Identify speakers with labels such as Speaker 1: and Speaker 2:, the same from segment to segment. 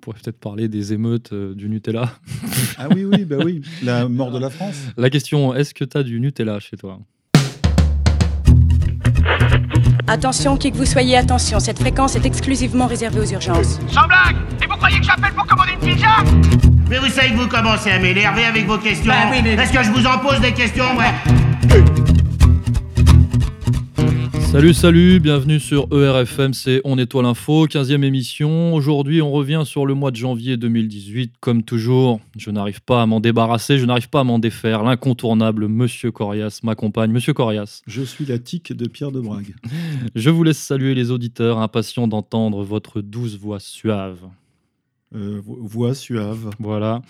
Speaker 1: On pourrait peut-être parler des émeutes euh, du Nutella.
Speaker 2: ah oui, oui, bah oui, la mort de la France.
Speaker 1: La question, est-ce que tu as du Nutella chez toi?
Speaker 3: Attention, qui que vous soyez, attention, cette fréquence est exclusivement réservée aux urgences.
Speaker 4: Sans blague Et vous croyez que j'appelle pour commander une pizza?
Speaker 5: Mais vous savez que vous commencez à m'énerver avec vos questions.
Speaker 4: Bah oui, mais-
Speaker 5: Est-ce que je vous en pose des questions, ouais
Speaker 1: Salut, salut, bienvenue sur ERFM, c'est On Étoile Info, 15e émission. Aujourd'hui, on revient sur le mois de janvier 2018. Comme toujours, je n'arrive pas à m'en débarrasser, je n'arrive pas à m'en défaire. L'incontournable Monsieur Corias m'accompagne. Monsieur Corias,
Speaker 2: Je suis la tique de Pierre de Brague.
Speaker 1: je vous laisse saluer les auditeurs impatients d'entendre votre douce voix suave.
Speaker 2: Euh, vo- voix suave.
Speaker 1: Voilà.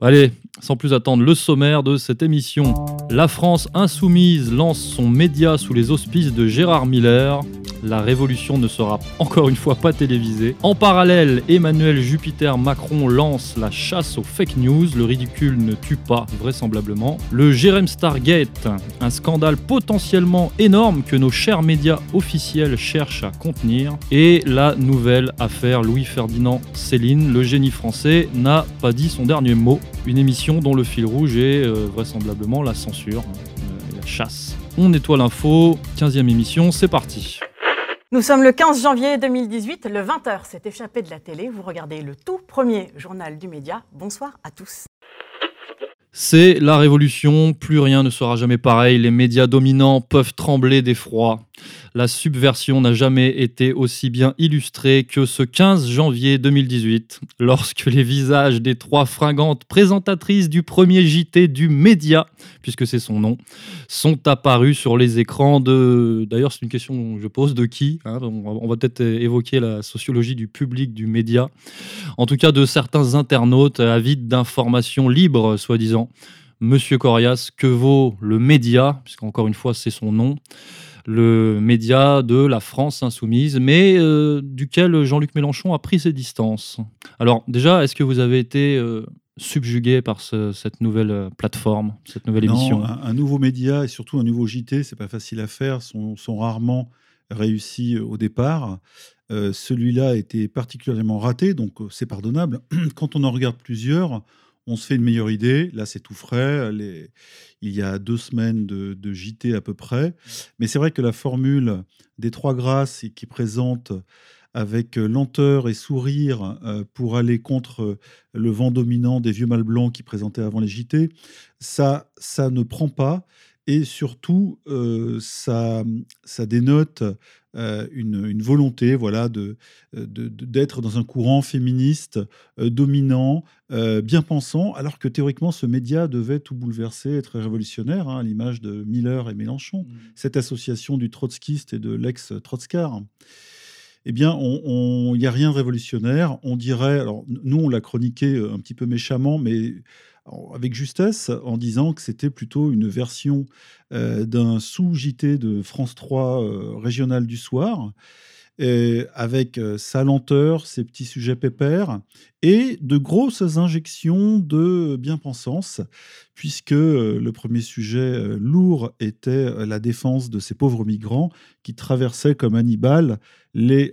Speaker 1: Allez, sans plus attendre, le sommaire de cette émission. La France insoumise lance son média sous les auspices de Gérard Miller. La révolution ne sera encore une fois pas télévisée. En parallèle, Emmanuel Jupiter Macron lance la chasse aux fake news. Le ridicule ne tue pas, vraisemblablement. Le Jérém Stargate, un scandale potentiellement énorme que nos chers médias officiels cherchent à contenir. Et la nouvelle affaire Louis-Ferdinand Céline, le génie français, n'a pas dit son dernier mot. Une émission dont le fil rouge est euh, vraisemblablement la censure, euh, et la chasse. On nettoie l'info, 15e émission, c'est parti.
Speaker 6: Nous sommes le 15 janvier 2018, le 20h s'est échappé de la télé. Vous regardez le tout premier journal du média. Bonsoir à tous.
Speaker 1: C'est la révolution, plus rien ne sera jamais pareil, les médias dominants peuvent trembler d'effroi. La subversion n'a jamais été aussi bien illustrée que ce 15 janvier 2018, lorsque les visages des trois fringantes présentatrices du premier JT du média, puisque c'est son nom, sont apparus sur les écrans de... D'ailleurs, c'est une question que je pose, de qui hein On va, peut-être évoquer la sociologie du public du média en tout cas de certains internautes avides d'informations libres, soi-disant. Monsieur Corias, que vaut le média, puisqu'encore une fois c'est son nom, le média de la France insoumise, mais euh, duquel Jean-Luc Mélenchon a pris ses distances. Alors déjà, est-ce que vous avez été euh, subjugué par ce- cette nouvelle euh, plateforme, cette nouvelle
Speaker 2: Non,
Speaker 1: émission?
Speaker 2: un, un nouveau média et surtout un nouveau JT, c'est pas facile à faire, sont, sont rarement réussis au départ. Euh, Celui-là a été particulièrement raté, donc c'est pardonnable. Quand on en regarde plusieurs, on se fait une meilleure idée. Là, c'est tout frais. Il y a deux semaines de, de JT à peu près. Mais c'est vrai que la formule des trois grâces qui présente avec euh, lenteur et sourire euh, pour aller contre euh, le vent dominant des vieux mâles blancs qui présentaient avant les JT, ça, ça ne prend pas. Et surtout, ça, ça dénote euh, une, une volonté voilà, de, de- de- d'être dans un courant féministe euh, dominant, euh, bien pensant, alors que théoriquement, ce média devait tout bouleverser, être révolutionnaire, hein, à l'image de Miller et Mélenchon, cette association du trotskiste et de l'ex-trotskar. Eh bien, il n'y a rien de révolutionnaire. On dirait, alors nous, on l'a chroniqué euh, un petit peu méchamment, mais avec justesse, en disant que c'était plutôt une version euh, d'un sous-JT de France 3 euh, régional du soir, avec euh, sa lenteur, ses petits sujets pépères, et de grosses injections de bien-pensance, puisque le premier sujet lourd était la défense de ces pauvres migrants qui traversaient comme Hannibal les,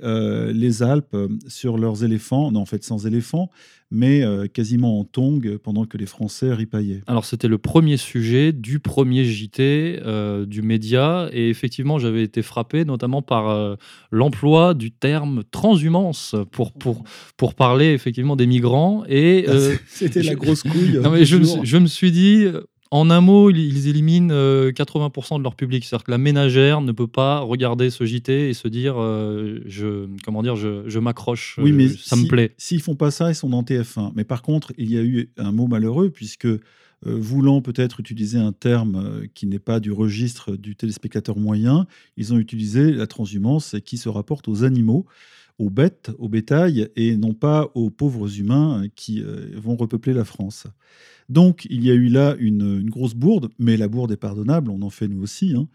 Speaker 2: les Alpes sur leurs éléphants, non en fait sans éléphants, mais euh, quasiment en tongs pendant que les Français ripaillaient.
Speaker 1: Alors c'était le premier sujet du premier JT euh, du média et effectivement j'avais été frappé notamment par euh, l'emploi du terme transhumance pour, pour, pour parler effectivement des migrants et euh,
Speaker 2: C'était la grosse couille.
Speaker 1: non, mais
Speaker 2: du
Speaker 1: je, me,
Speaker 2: jour.
Speaker 1: suis- je me suis dit en un mot ils, éliminent euh, 80% de leur public. C'est-à-dire que la ménagère ne peut pas regarder ce JT et se dire euh, je comment dire je, je m'accroche
Speaker 2: Oui,
Speaker 1: euh,
Speaker 2: mais
Speaker 1: ça
Speaker 2: si-
Speaker 1: me plaît.
Speaker 2: S'ils font pas ça, ils sont dans TF1. Mais par contre, il y a eu un mot malheureux, puisque euh, voulant peut-être utiliser un terme euh, qui n'est pas du registre du téléspectateur moyen, ils ont utilisé la transhumance qui se rapporte aux animaux, aux bêtes, au bétail, et non pas aux pauvres humains euh, qui euh, vont repeupler la France. Donc, il y a eu là une, grosse bourde, mais la bourde est pardonnable, on en fait nous aussi. hein.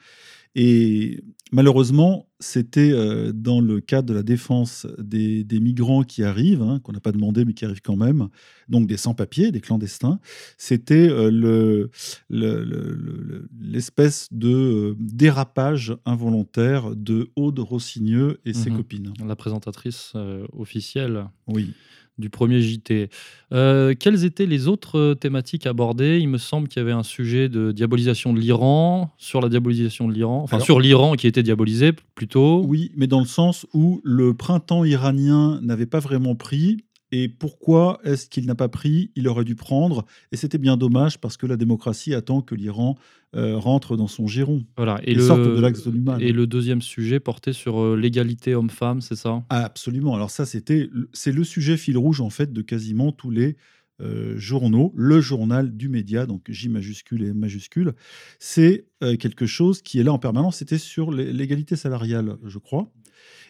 Speaker 2: Et malheureusement, c'était euh, dans le cadre de la défense des, des migrants qui arrivent, hein, qu'on n'a pas demandé mais qui arrivent quand même, donc des sans-papiers, des clandestins. C'était euh, le- le- le- le- l'espèce de euh, dérapage involontaire de Aude Rossigneux et ses
Speaker 1: Mhm.
Speaker 2: copines.
Speaker 1: la présentatrice euh, officielle
Speaker 2: Oui.
Speaker 1: Du premier JT. Euh, quelles étaient les autres euh, thématiques abordées? Il me semble qu'il y avait un sujet de diabolisation de l'Iran, sur la diabolisation de l'Iran, enfin
Speaker 2: Alors-
Speaker 1: sur l'Iran qui était diabolisé plutôt.
Speaker 2: Oui, mais dans le sens où le printemps iranien n'avait pas vraiment pris. Et pourquoi est-ce qu'il n'a pas pris? Il aurait dû prendre. Et c'était bien dommage parce que la démocratie attend que l'Iran euh, rentre dans son giron.
Speaker 1: Voilà.
Speaker 2: Et sorte de l'axe de l'humain.
Speaker 1: Et le deuxième sujet portait sur euh, l'égalité homme-femme, c'est ça?
Speaker 2: Ah, absolument. Alors ça, c'était, c'est le sujet fil rouge en fait de quasiment tous les euh, journaux. Le journal du média, donc J majuscule et M majuscule, c'est euh, quelque chose qui est là en permanence. C'était sur l'é- l'égalité salariale, je crois.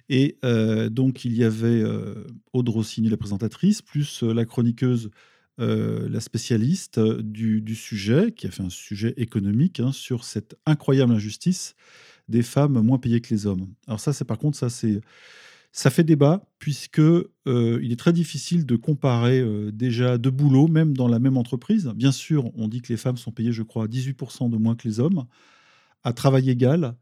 Speaker 2: Et euh, donc il y avait euh, Aude Rossini, la présentatrice, plus euh, la chroniqueuse. la spécialiste du, sujet, qui a fait un sujet économique hein, sur cette incroyable injustice des femmes moins payées que les hommes. Alors ça, c'est par contre, ça c'est ça fait débat puisque il est très difficile de comparer déjà deux boulots, même dans la même entreprise. Bien sûr, on dit que les femmes sont payées, je crois, 18% de moins que les hommes, à travail égal,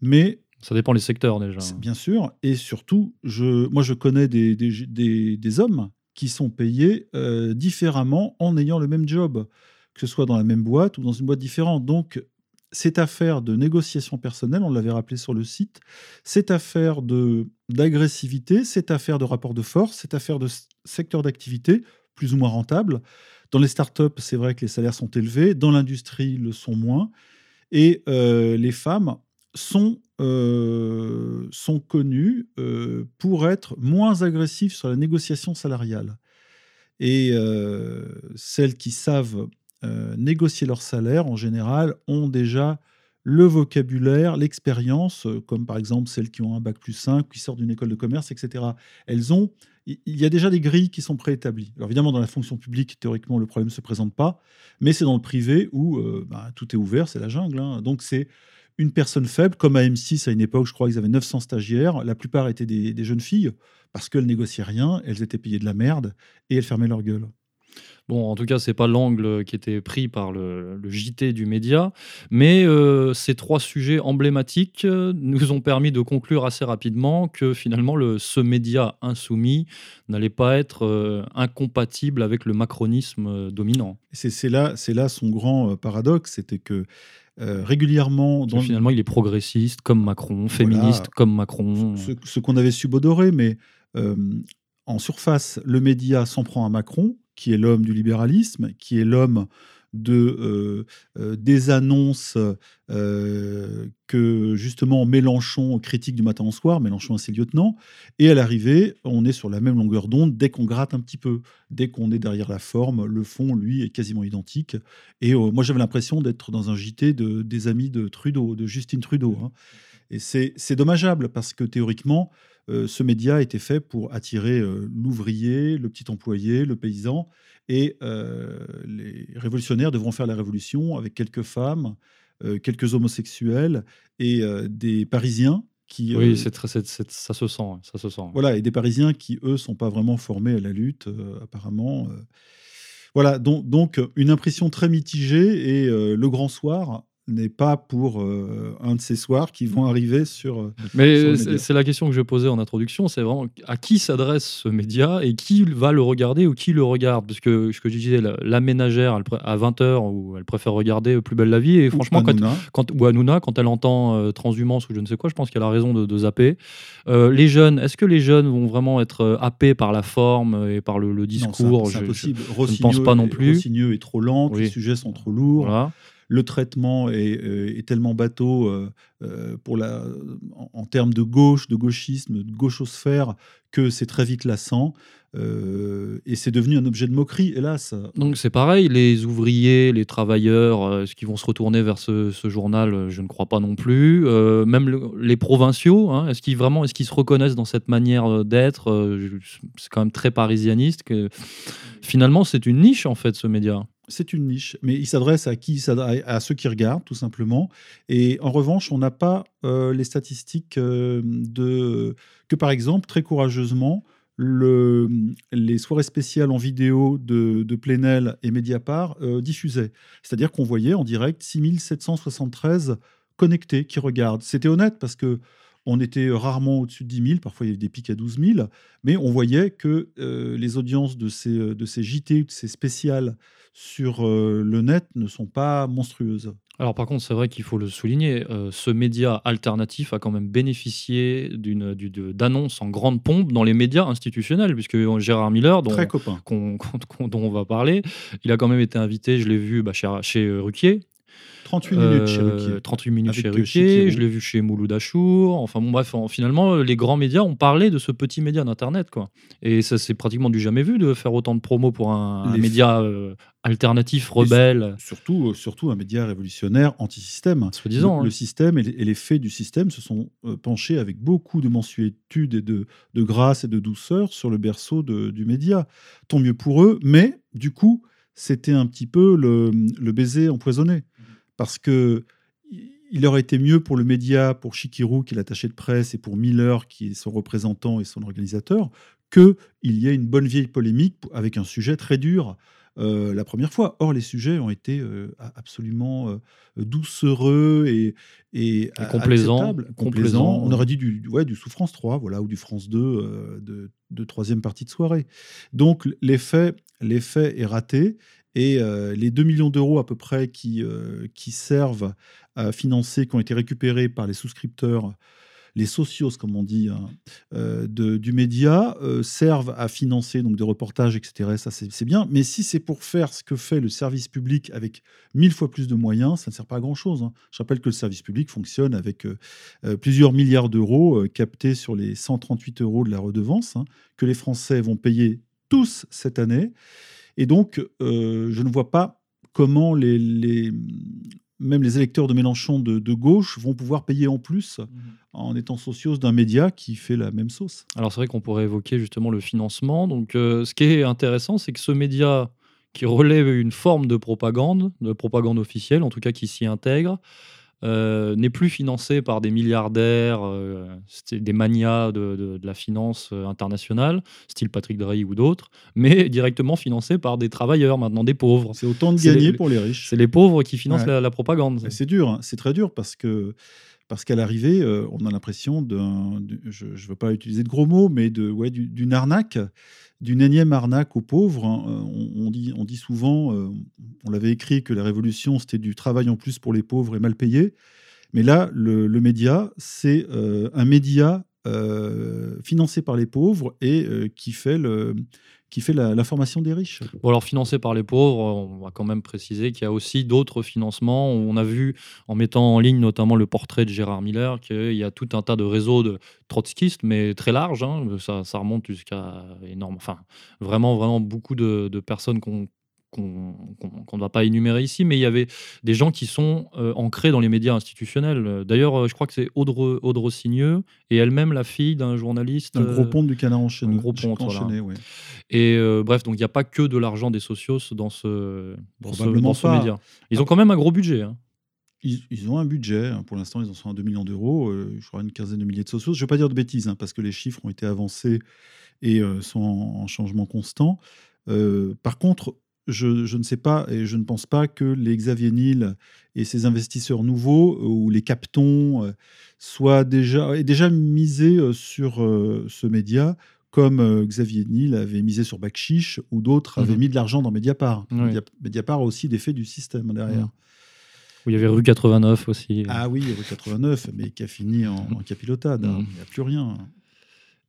Speaker 2: mais
Speaker 1: Ça dépend les secteurs déjà.
Speaker 2: bien sûr, et surtout, je, moi je connais des, des, des- des hommes qui sont payés euh, différemment en ayant le même job, que ce soit dans la même boîte ou dans une boîte différente. Donc, cette affaire de négociation personnelle, on l'avait rappelé sur le site, cette affaire d'agressivité, cette affaire de rapport de force, cette affaire de secteur d'activité plus ou moins rentable. Dans les startups, c'est vrai que les salaires sont élevés, dans l'industrie, le sont moins. Et euh, les femmes sont, euh, sont connues euh, pour être moins agressives sur la négociation salariale. Et euh, celles qui savent euh, négocier leur salaire, en général, ont déjà le vocabulaire, l'expérience, comme par exemple celles qui ont un bac plus 5, qui sortent d'une école de commerce, etc. Elles ont, il y a déjà des grilles qui sont préétablies. Alors évidemment, dans la fonction publique, théoriquement, le problème ne se présente pas, mais c'est dans le privé où bah, tout est ouvert, c'est la jungle. hein. Donc c'est une personne faible, comme à M6 à une époque, je crois qu'ils avaient 900 stagiaires, la plupart étaient des, des jeunes filles, parce qu'elles négociaient rien, elles étaient payées de la merde, et elles fermaient leur gueule.
Speaker 1: Bon, en tout cas, c'est pas l'angle qui était pris par le, le JT du média, mais euh, ces trois sujets emblématiques euh, nous ont permis de conclure assez rapidement que finalement, le, ce média insoumis n'allait pas être euh, incompatible avec le macronisme dominant.
Speaker 2: C'est là, c'est là son grand paradoxe, c'était que euh, régulièrement, dans
Speaker 1: finalement, il est progressiste comme Macron, féministe comme Macron.
Speaker 2: ce, ce qu'on avait subodorer, mais euh, en surface, le média s'en prend à Macron, qui est l'homme du libéralisme, qui est l'homme euh, euh, des annonces euh, que justement Mélenchon critique du matin au soir, Mélenchon et ses lieutenants, et à l'arrivée, on est sur la même longueur d'onde dès qu'on gratte un petit peu, dès qu'on est derrière la forme, le fond, lui, est quasiment identique. Et moi, j'avais l'impression d'être dans un JT de, des amis de Trudeau, de Justine Trudeau. hein. Et c'est dommageable parce que théoriquement, euh, ce média était fait pour attirer euh, l'ouvrier, le petit employé, le paysan. Et euh, les révolutionnaires devront faire la révolution avec quelques femmes, quelques homosexuels et des Parisiens qui.
Speaker 1: Oui,
Speaker 2: euh,
Speaker 1: c'est très- c'est- c'est- ça se sent, ça se sent.
Speaker 2: voilà, et des Parisiens qui, eux, sont pas vraiment formés à la lutte, euh, apparemment. euh. Voilà, donc, donc une impression très mitigée et le grand soir n'est pas pour euh, un de ces soirs qui vont arriver sur. euh,
Speaker 1: Mais c'est la question que je posais en introduction, c'est vraiment à qui s'adresse ce média et qui va le regarder ou qui le regarde? Parce que ce que je disais, la, la ménagère elle à 20h, où elle préfère regarder Plus belle la vie, et franchement, quand,
Speaker 2: Hanouna.
Speaker 1: quand, ou Hanouna, quand elle entend euh, transhumance ou je ne sais quoi, je pense qu'elle a raison de, de zapper. Euh, les jeunes, est-ce que les jeunes vont vraiment être happés par la forme et par le, le
Speaker 2: Non,
Speaker 1: discours?
Speaker 2: c'est
Speaker 1: Je- je-
Speaker 2: impossible.
Speaker 1: ne pense pas non plus.
Speaker 2: Rossigneux est trop lent,
Speaker 1: Oui.
Speaker 2: les sujets sont trop lourds.
Speaker 1: Voilà.
Speaker 2: Le traitement est, euh, tellement bateau euh, euh, pour la, en, termes de gauche, de gauchisme, de gauchosphère, que c'est très vite lassant. et c'est devenu un objet de moquerie, hélas.
Speaker 1: Donc c'est pareil, les ouvriers, les travailleurs, est-ce qu'ils vont se retourner vers ce, journal Je ne crois pas non plus. Même le- les provinciaux, hein, est-ce qu'ils vraiment, est-ce qu'ils se reconnaissent dans cette manière d'être C'est quand même très parisianiste. Finalement, c'est une niche en fait ce média.
Speaker 2: C'est une niche, mais il s'adresse à qui à ceux qui regardent, tout simplement. Et en revanche, on n'a pas euh, les statistiques euh, de que, par exemple, très courageusement, le, les soirées spéciales en vidéo de, de Plenel et Mediapart euh, diffusaient. C'est-à-dire qu'on voyait en direct 6773 connectés qui regardent. C'était honnête parce que On était rarement au-dessus de 10 000, parfois il y avait des pics à 12 000, mais on voyait que euh, les audiences de ces, euh, de ces JT, de ces spéciales sur euh, le net ne sont pas monstrueuses.
Speaker 1: Alors par contre, c'est vrai qu'il faut le souligner, euh, ce média alternatif a quand même bénéficié d'annonces en grande pompe dans les médias institutionnels, puisque Gérard Miller, dont,
Speaker 2: Très copain.
Speaker 1: dont on va parler, il a quand même été invité, je l'ai vu bah, chez, chez Ruquier,
Speaker 2: 38 minutes chez
Speaker 1: Euh,
Speaker 2: Ruquier.
Speaker 1: 38 minutes
Speaker 2: Avec,
Speaker 1: chez
Speaker 2: euh,
Speaker 1: Ruquier, je l'ai vu chez Mouloud Achour. Enfin bon, bref, en- finalement, les grands médias ont parlé de ce petit média d'Internet. quoi. Et ça, c'est pratiquement du jamais vu de faire autant de promos pour un, un média euh, alternatif, rebelle.
Speaker 2: Surtout, euh, surtout un média révolutionnaire anti-système.
Speaker 1: Soi-disant,
Speaker 2: Le,
Speaker 1: hein.
Speaker 2: le système et les, et les faits du système se sont euh, penchés avec beaucoup de mensuétude et de, de grâce et de douceur sur le berceau de- du média. Tant mieux pour eux, mais du coup, c'était un petit peu le, le baiser empoisonné. Parce que il aurait été mieux pour le média, pour Chikirou, qui est l'attaché de presse, et pour Miller, qui est son représentant et son organisateur, qu'il y ait une bonne vieille polémique avec un sujet très dur euh, la première fois. Or, les sujets ont été euh, absolument euh, doucereux et, et, a-
Speaker 1: complaisants.
Speaker 2: On aurait dit du, ouais, du Souffrance 3, voilà, ou du France 2 euh, de, de troisième partie de soirée. Donc, l'effet, l'effet est raté. Et euh, les 2 millions d'euros à peu près qui, euh, qui servent à financer, qui ont été récupérés par les souscripteurs, les socios, comme on dit, hein, euh, du média, servent à financer donc, des reportages, etc. Ça, c'est bien. Mais si c'est pour faire ce que fait le service public avec mille fois plus de moyens, ça ne sert pas à grand-chose. hein. Je rappelle que le service public fonctionne avec plusieurs milliards d'euros captés sur les 138 euros de la redevance, hein, que les Français vont payer tous cette année. Et donc, euh, je ne vois pas comment les, les- même les électeurs de Mélenchon de, de gauche vont pouvoir payer en plus en étant socios d'un média qui fait la même sauce.
Speaker 1: Alors c'est vrai qu'on pourrait évoquer justement le financement. Donc euh, ce qui est intéressant, c'est que ce média qui relève une forme de propagande, de propagande officielle, en tout cas qui s'y intègre, euh, n'est plus financé par des milliardaires, euh, des manias de, de- de la finance euh, internationale, style Patrick Drahi ou d'autres, mais directement financé par des travailleurs maintenant, des pauvres.
Speaker 2: C'est autant de gagner
Speaker 1: les-
Speaker 2: pour les riches.
Speaker 1: C'est les pauvres qui financent
Speaker 2: Ouais.
Speaker 1: la, la propagande.
Speaker 2: C'est dur, hein. c'est très dur parce que parce qu'à l'arrivée, euh, on a l'impression d'un, du- je ne veux pas utiliser de gros mots, mais de ouais, du- d'une arnaque, d'une énième arnaque aux pauvres. hein. Euh, On, dit, on dit souvent, euh, on l'avait écrit que la révolution c'était du travail en plus pour les pauvres et mal payés, mais là le, média c'est un média financé par les pauvres et qui fait le qui fait la, formation des riches.
Speaker 1: Alors financé par les pauvres, on va quand même préciser qu'il y a aussi d'autres financements. On a vu, en mettant en ligne notamment le portrait de Gérard Miller, qu'il y a tout un tas de réseaux de trotskistes, mais très larges. hein. Ça, ça remonte jusqu'à énorme. Enfin, vraiment, vraiment beaucoup de, de personnes qu'on qu'on ne va pas énumérer ici, mais il y avait des gens qui sont euh, ancrés dans les médias institutionnels. D'ailleurs, euh, je crois que c'est Audre, Audre Rossigneux et elle-même la fille d'un journaliste.
Speaker 2: Un gros
Speaker 1: euh,
Speaker 2: ponte du canard enchaîné.
Speaker 1: un gros voilà.
Speaker 2: enchaîné, ouais.
Speaker 1: et euh, bref, donc il n'y a pas que de l'argent des socios dans ce, dans ce, dans média. Ils ont quand même un gros budget. hein.
Speaker 2: Ils, ils ont un budget, hein. pour l'instant ils en sont à 2 millions d'euros, euh, je crois une quinzaine de milliers de socios. Je ne vais pas dire de bêtises, hein, parce que les chiffres ont été avancés et sont en, en changement constant. Euh, par contre, je, je ne sais pas et je ne pense pas que les Xavier Niel et ces investisseurs nouveaux euh, ou les captons euh, soient déjà, aient déjà misé euh, sur ce média comme Xavier Niel avait misé sur Bakchiche ou d'autres avaient
Speaker 1: Mhm.
Speaker 2: mis de l'argent dans Mediapart.
Speaker 1: Oui.
Speaker 2: Media- Mediapart a aussi des faits du système derrière.
Speaker 1: Mhm. Où il y avait rue 89 aussi.
Speaker 2: Ah oui, rue 89, mais qui a fini en, en capilotade. hein.
Speaker 1: Mm.
Speaker 2: Il n'y a plus rien.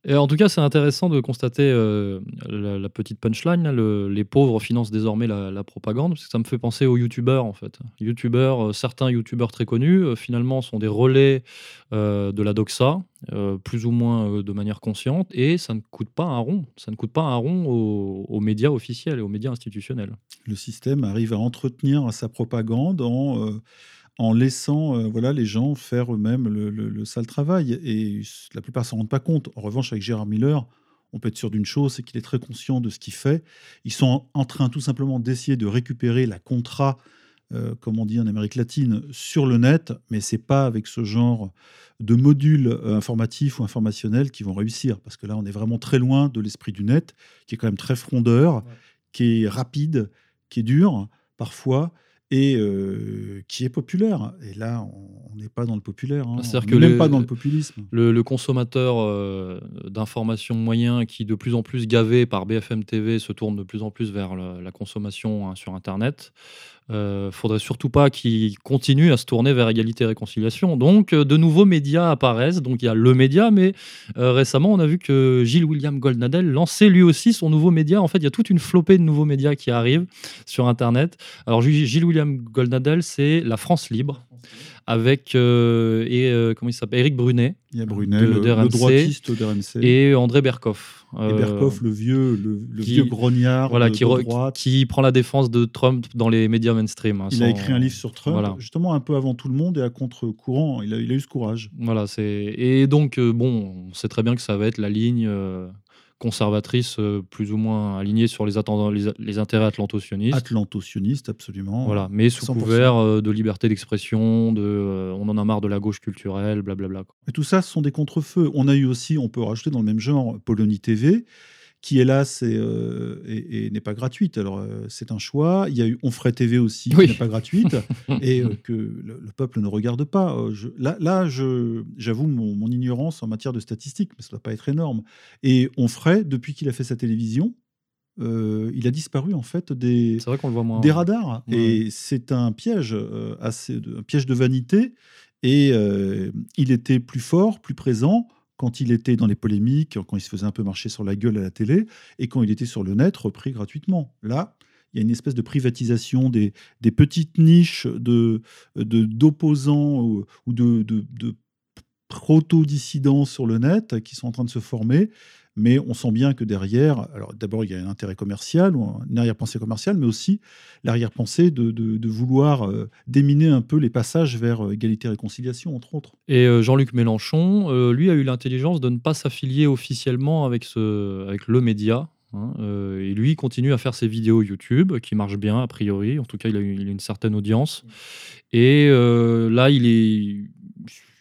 Speaker 1: Et en tout cas, c'est intéressant de constater euh, la, petite punchline. les pauvres financent désormais la, propagande, parce que ça me fait penser aux youtubeurs en fait. Youtubeurs, euh, certains youtubeurs très connus, euh, finalement, sont des relais de la doxa, plus ou moins de manière consciente, et ça ne coûte pas un rond. Ça ne coûte pas un rond aux, médias officiels et aux médias institutionnels.
Speaker 2: Le système arrive à entretenir sa propagande en, en laissant euh, voilà, les gens faire eux-mêmes le, le- le sale travail. Et la plupart ne s'en rendent pas compte. En revanche, avec Gérard Miller, on peut être sûr d'une chose, c'est qu'il est très conscient de ce qu'il fait. Ils sont en, en train tout simplement d'essayer de récupérer la contrat, euh, comme on dit en Amérique latine, sur le net, mais c'est pas avec ce genre de modules euh, informatifs ou informationnels qui vont réussir, parce que là, on est vraiment très loin de l'esprit du net, qui est quand même très frondeur, qui est rapide, qui est dur parfois, et euh, qui est populaire. Et là, on n'est pas dans le populaire. Hein.
Speaker 1: C'est-à-dire
Speaker 2: On
Speaker 1: que
Speaker 2: n'est même
Speaker 1: le-
Speaker 2: pas dans le populisme.
Speaker 1: Le, le consommateur euh, d'informations moyen qui, de plus en plus gavé par BFM TV, se tourne de plus en plus vers le- la consommation hein, sur Internet. Euh, faudrait surtout pas qu'il continue à se tourner vers égalité et réconciliation. Donc, euh, de nouveaux médias apparaissent. Donc, il y a le média, mais euh, récemment, on a vu que Gilles William Goldnadel lançait lui aussi son nouveau média. En fait, il y a toute une flopée de nouveaux médias qui arrivent sur Internet. Alors, Gilles William Goldnadel, c'est La France Libre avec euh, et, euh, comment il s'appelle Éric Brunet
Speaker 2: Il y a Brunet,
Speaker 1: de-
Speaker 2: le, le droitiste d'RMC.
Speaker 1: et André Berkoff.
Speaker 2: Et
Speaker 1: Euh,
Speaker 2: Berkoff, le vieux, le, le
Speaker 1: qui-
Speaker 2: vieux grognard
Speaker 1: voilà,
Speaker 2: de,
Speaker 1: qui,
Speaker 2: de droite.
Speaker 1: qui prend la défense de Trump dans les médias mainstream. hein,
Speaker 2: Il
Speaker 1: sans-
Speaker 2: a écrit un livre sur Trump,
Speaker 1: Voilà.
Speaker 2: justement un peu avant tout le monde et à contre-courant. Il a, il a eu ce courage.
Speaker 1: Voilà, c'est et donc euh, bon, on sait très bien que ça va être la ligne conservatrice euh, plus ou moins alignée sur les, attendants- les, les intérêts atlanto-sionistes.
Speaker 2: Atlanto-sioniste, absolument.
Speaker 1: Voilà, mais sous
Speaker 2: 100%.
Speaker 1: couvert euh, de liberté d'expression, de euh, on en a marre de la gauche culturelle, blablabla. quoi.
Speaker 2: Et tout ça, ce sont des contre-feux. On a eu aussi, on peut rajouter dans le même genre, Polonie TV, qui hélas est, euh, et, et n'est pas gratuite. Alors euh, c'est un choix. Il y a eu On ferait TV aussi,
Speaker 1: Oui.
Speaker 2: qui n'est pas gratuite et euh, que le, le peuple ne regarde pas. Euh, je- là, là je, j'avoue mon, mon ignorance en matière de statistiques, mais ça ne doit pas être énorme. Et On ferait, depuis qu'il a fait sa télévision, il a disparu en fait des,
Speaker 1: C'est vrai qu'on le voit moins.
Speaker 2: des radars.
Speaker 1: Ouais.
Speaker 2: Et c'est un piège, assez de, un piège de vanité. Et il était plus fort, plus présent quand il était dans les polémiques, quand il se faisait un peu marcher sur la gueule à la télé, et quand il était sur le net, repris gratuitement. Là, il y a une espèce de privatisation des, des petites niches de, d'opposants ou, ou de, de, de proto-dissidents sur le net qui sont en train de se former. Mais on sent bien que derrière, alors d'abord, il y a un intérêt commercial, une arrière-pensée commerciale, mais aussi l'arrière-pensée de, vouloir euh, déminer un peu les passages vers euh, égalité et réconciliation, entre autres.
Speaker 1: Et euh, Jean-Luc Mélenchon, lui, a eu l'intelligence de ne pas s'affilier officiellement avec, le média. hein, et lui, il continue à faire ses vidéos YouTube, qui marchent bien, a priori. En tout cas, il a, une certaine audience. Et là, il est,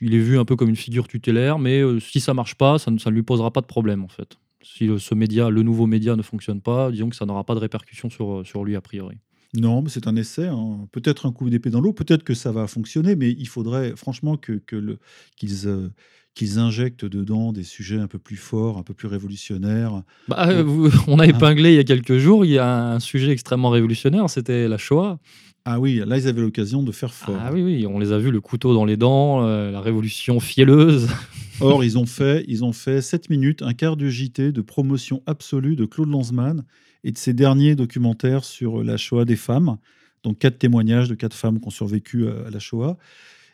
Speaker 1: il est vu un peu comme une figure tutélaire, mais euh, si ça marche pas, ça ne ça ne lui posera pas de problème, en fait. Si le- ce média, le nouveau média ne fonctionne pas, disons que ça n'aura pas de répercussion sur, sur lui, a priori.
Speaker 2: Non, mais c'est un essai. hein. Peut-être un coup d'épée dans l'eau, peut-être que ça va fonctionner, mais il faudrait franchement que, que le- qu'ils euh, qu'ils injectent dedans des sujets un peu plus forts, un peu plus révolutionnaires.
Speaker 1: Bah, euh, on a épinglé il y a quelques jours, il y a un sujet extrêmement révolutionnaire, c'était la Shoah.
Speaker 2: Ah oui, là, ils avaient l'occasion de faire fort.
Speaker 1: Ah oui, oui, on les a vus, le couteau dans les dents, euh, la révolution fielleuse.
Speaker 2: Or, ils ont fait, ils ont fait 7 minutes, un quart de JT de promotion absolue de Claude Lanzmann et de ses derniers documentaires sur la Shoah des femmes. Donc, quatre témoignages de quatre femmes qui ont survécu à, à la Shoah.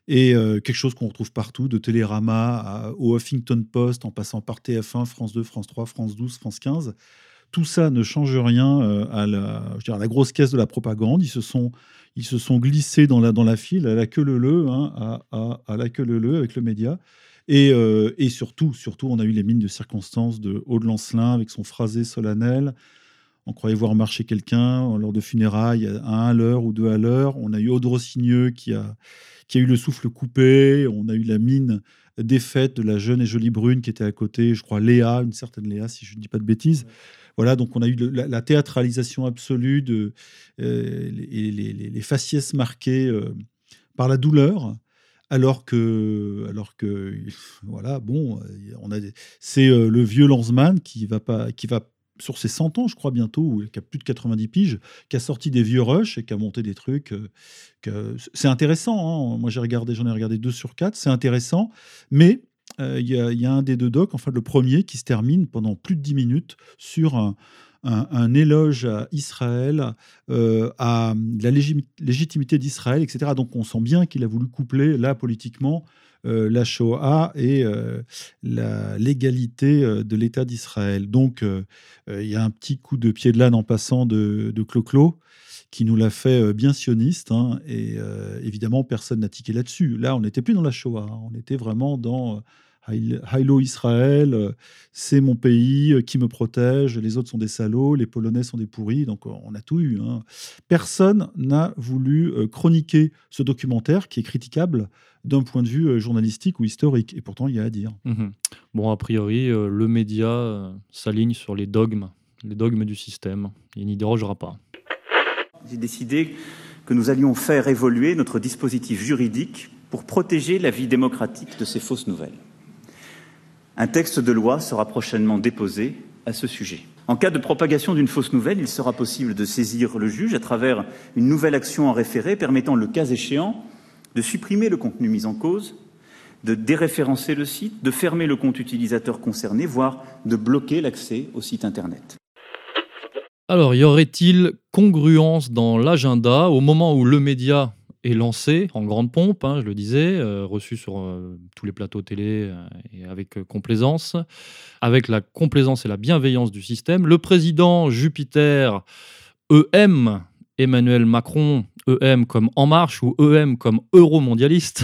Speaker 2: Et euh, quelque chose qu'on retrouve partout, de Télérama à- au Huffington Post, en passant par TF1, France 2, France 3, France 12, France 15. Tout ça ne change rien euh, à, la, grosse caisse de la propagande. Ils se sont, ils se sont glissés dans la, dans la file, à la queue leu hein, à, à, la queue leu avec le média. Et, euh, et surtout, surtout, on a eu les mines de circonstances de Aude Lancelin avec son phrasé solennel. On croyait voir marcher quelqu'un lors de funérailles à un à l'heure ou deux à l'heure. On a eu Aude Rossigneux qui a, qui a eu le souffle coupé. On a eu la mine défaite de la jeune et jolie brune qui était à côté, je crois Léa, une certaine Léa, si je ne dis pas de bêtises. Voilà, donc on a eu la, théâtralisation absolue de euh, les, faciès marqués euh, par la douleur, alors que, alors que, voilà, bon, euh, on a c'est le vieux Lanzmann qui va pas, qui va sur ses 100 ans, je crois bientôt, ou qui a plus de 90 piges, qui a sorti des vieux rushs et qui a monté des trucs. c'est intéressant. hein. Moi, j'ai regardé, j'en ai regardé deux sur quatre. C'est intéressant, mais euh, il y, a- un des deux docs, enfin le premier, qui se termine pendant plus de 10 minutes sur un, éloge à Israël, euh, à la légi- légitimité d'Israël, etc. Donc on sent bien qu'il a voulu coupler, là, politiquement, euh, la Shoah et légalité de l'État d'Israël. Donc il y a un petit coup de pied de l'âne en passant de, de Clo-Clo qui nous l'a fait bien sioniste. hein, et évidemment, personne n'a tiqué là-dessus. Là, on n'était plus dans la Shoah. hein, on était vraiment dans Haïlo Israël, euh, c'est mon pays euh, qui me protège, les autres sont des salauds, les Polonais sont des pourris. Donc, euh, on a tout eu. hein. Personne n'a voulu chroniquer ce documentaire qui est critiquable d'un point de vue journalistique ou historique. Et pourtant, il y a à dire.
Speaker 1: Mhm. Bon, a priori, le média s'aligne sur les dogmes, les dogmes du système. Il n'y dérogera pas.
Speaker 7: J'ai décidé que nous allions faire évoluer notre dispositif juridique pour protéger la vie démocratique de ces fausses nouvelles. Un texte de loi sera prochainement déposé à ce sujet. En cas de propagation d'une fausse nouvelle, il sera possible de saisir le juge à travers une nouvelle action en référé permettant, le cas échéant, de supprimer le contenu mis en cause, de déréférencer le site, de fermer le compte utilisateur concerné, voire de bloquer l'accès au site Internet.
Speaker 1: Alors, y aurait-il congruence dans l'agenda au moment où le média est lancé en grande pompe, hein, je le disais, euh, reçu sur euh, tous les plateaux télé euh, et avec complaisance, avec la complaisance et la bienveillance du système. Le président Jupiter EM, Emmanuel Macron, EM comme En Marche ou EM comme Euromondialiste,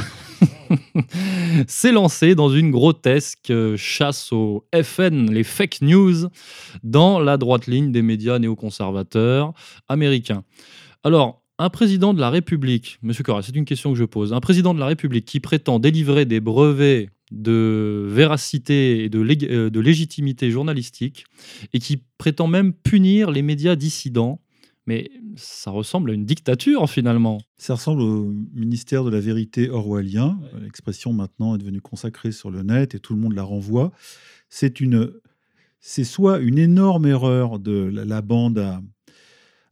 Speaker 1: s'est lancé dans une grotesque chasse aux FN, les fake news, dans la droite ligne des médias néoconservateurs américains. Alors, un président de la République, Monsieur Corral, c'est une question que je pose, un président de la République qui prétend délivrer des brevets de véracité et de, euh, de légitimité journalistique et qui prétend même punir les médias dissidents, mais ça ressemble à une dictature finalement.
Speaker 2: Ça ressemble au ministère de la vérité orwellien. L'expression maintenant est devenue consacrée sur le net et tout le monde la renvoie. C'est une, c'est soit une énorme erreur de la, bande à,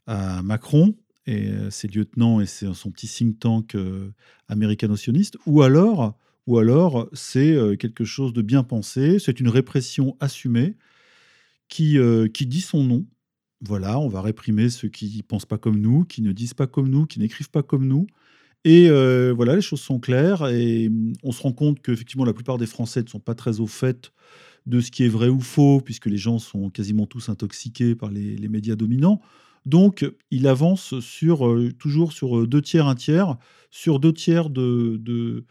Speaker 2: à Macron, et euh, ses lieutenants et son petit think tank euh, américano-sioniste, ou alors, ou alors c'est euh, quelque chose de bien pensé, c'est une répression assumée qui, qui dit son nom. Voilà, on va réprimer ceux qui ne pensent pas comme nous, qui ne disent pas comme nous, qui n'écrivent pas comme nous. Et voilà, les choses sont claires et mm, on se rend compte qu'effectivement la plupart des Français ne sont pas très au fait de ce qui est vrai ou faux, puisque les gens sont quasiment tous intoxiqués par les, les médias dominants. Donc, il avance sur, euh, toujours sur euh, deux tiers, un tiers, sur deux tiers de, de,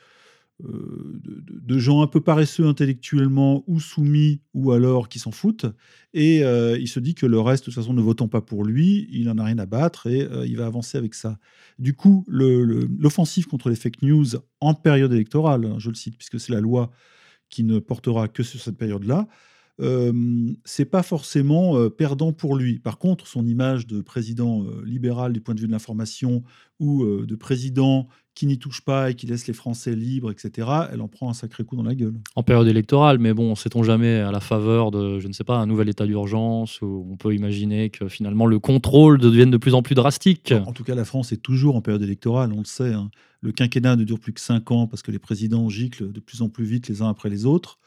Speaker 2: euh, de, gens un peu paresseux intellectuellement ou soumis ou alors qui s'en foutent. Et il se dit que le reste, de toute façon, ne votant pas pour lui, il n'en a rien à battre et il va avancer avec ça. Du coup, l'offensive contre les fake news en période électorale, hein, je le cite, puisque c'est la loi qui ne portera que sur cette période-là, c'est pas forcément perdant pour lui. Par contre, son image de président libéral du point de vue de l'information ou de président qui n'y touche pas et qui laisse les Français libres, etc., elle en prend un sacré coup dans la gueule.
Speaker 1: En période électorale, mais bon, sait-on jamais à la faveur de, je ne sais pas, un nouvel état d'urgence où on peut imaginer que finalement le contrôle devienne de plus en plus drastique.
Speaker 2: En tout cas, la France est toujours en période électorale, on le sait. Hein. Le quinquennat ne dure plus que cinq ans parce que les présidents giclent de plus en plus vite les uns après les autres.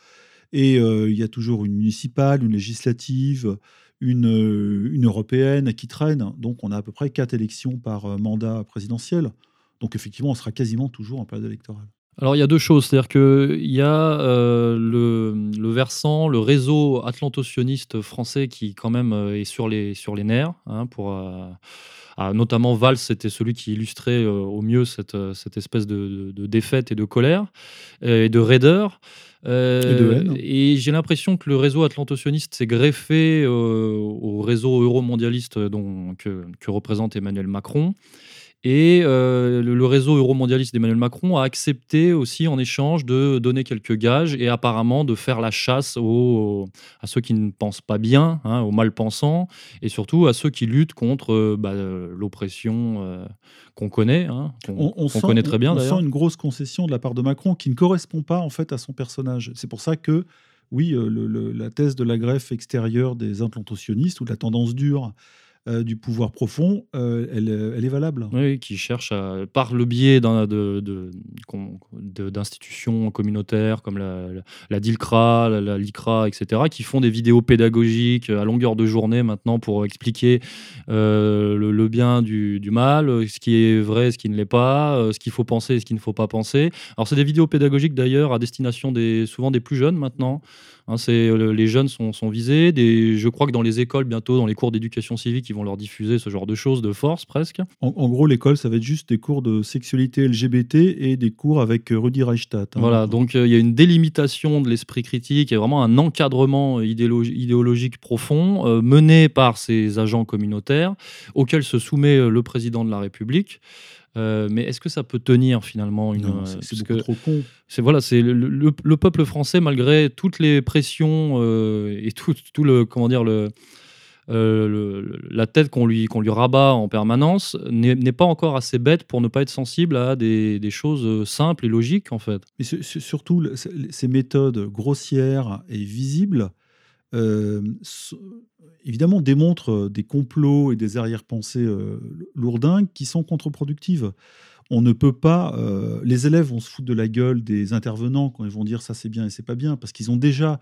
Speaker 2: Et il y a toujours une municipale, une législative, une, une, européenne qui traîne. Donc on a à peu près quatre élections par mandat présidentiel. Donc effectivement, on sera quasiment toujours en période électorale.
Speaker 1: Alors il y a deux choses, c'est-à-dire qu'il y a le, versant, le réseau atlanto-sioniste français qui quand même est sur les, sur les nerfs, hein, pour, notamment Valls, c'était celui qui illustrait au mieux cette, cette espèce de, défaite et de colère et de raideur.
Speaker 2: Euh,
Speaker 1: et, j'ai l'impression que le réseau atlantocioniste s'est greffé euh, au réseau euromondialiste dont, que, que, représente Emmanuel Macron. Et euh, le, réseau euromondialiste d'Emmanuel Macron a accepté aussi en échange de donner quelques gages et apparemment de faire la chasse aux, à ceux qui ne pensent pas bien, hein, aux mal-pensants, et surtout à ceux qui luttent contre bah, l'oppression qu'on connaît, hein, qu'on connaît très bien.
Speaker 2: On
Speaker 1: sent
Speaker 2: une grosse concession de la part de Macron qui ne correspond pas en fait à son personnage. C'est pour ça que oui, euh, la thèse de la greffe extérieure des implantations ou de la tendance dure euh, du pouvoir profond, euh, elle, elle, est valable.
Speaker 1: Oui, qui cherche à, par le biais d'institutions communautaires comme la, la, DILCRA, la, LICRA, etc., qui font des vidéos pédagogiques à longueur de journée maintenant pour expliquer euh, le, bien du, mal, ce qui est vrai, ce qui ne l'est pas, ce qu'il faut penser et ce qu'il ne faut pas penser. Alors, c'est des vidéos pédagogiques d'ailleurs à destination des, souvent des plus jeunes maintenant. Hein, c'est, les jeunes sont, sont visés. Des, je crois que dans les écoles, bientôt, dans les cours d'éducation civique, ils vont leur diffuser ce genre de choses de force presque.
Speaker 2: En, gros, l'école, ça va être juste des cours de sexualité LGBT et des cours avec euh, Rudi Reichstadt.
Speaker 1: Hein. Voilà, donc euh, il y a une délimitation de l'esprit critique et vraiment un encadrement idéologique profond euh, mené par ces agents communautaires auxquels se soumet le président de la République. Mais est-ce que ça peut tenir finalement une
Speaker 2: C'est beaucoup trop con.
Speaker 1: C'est voilà, c'est le, le, peuple français malgré toutes les pressions et tout, tout, le comment dire le euh, le- la tête qu'on lui, qu'on lui rabat en permanence n'est n'est pas encore assez bête pour ne pas être sensible à des, des choses euh, simples et logiques, en fait.
Speaker 2: Mais su- su- surtout, ces méthodes grossières et visibles, euh, évidemment, démontrent euh, des complots et des arrière-pensées euh, lourdingues qui sont contre-productives. On ne peut pas. euh, les élèves vont se foutre de la gueule des intervenants quand ils vont dire ça c'est bien et c'est pas bien, parce qu'ils ont déjà,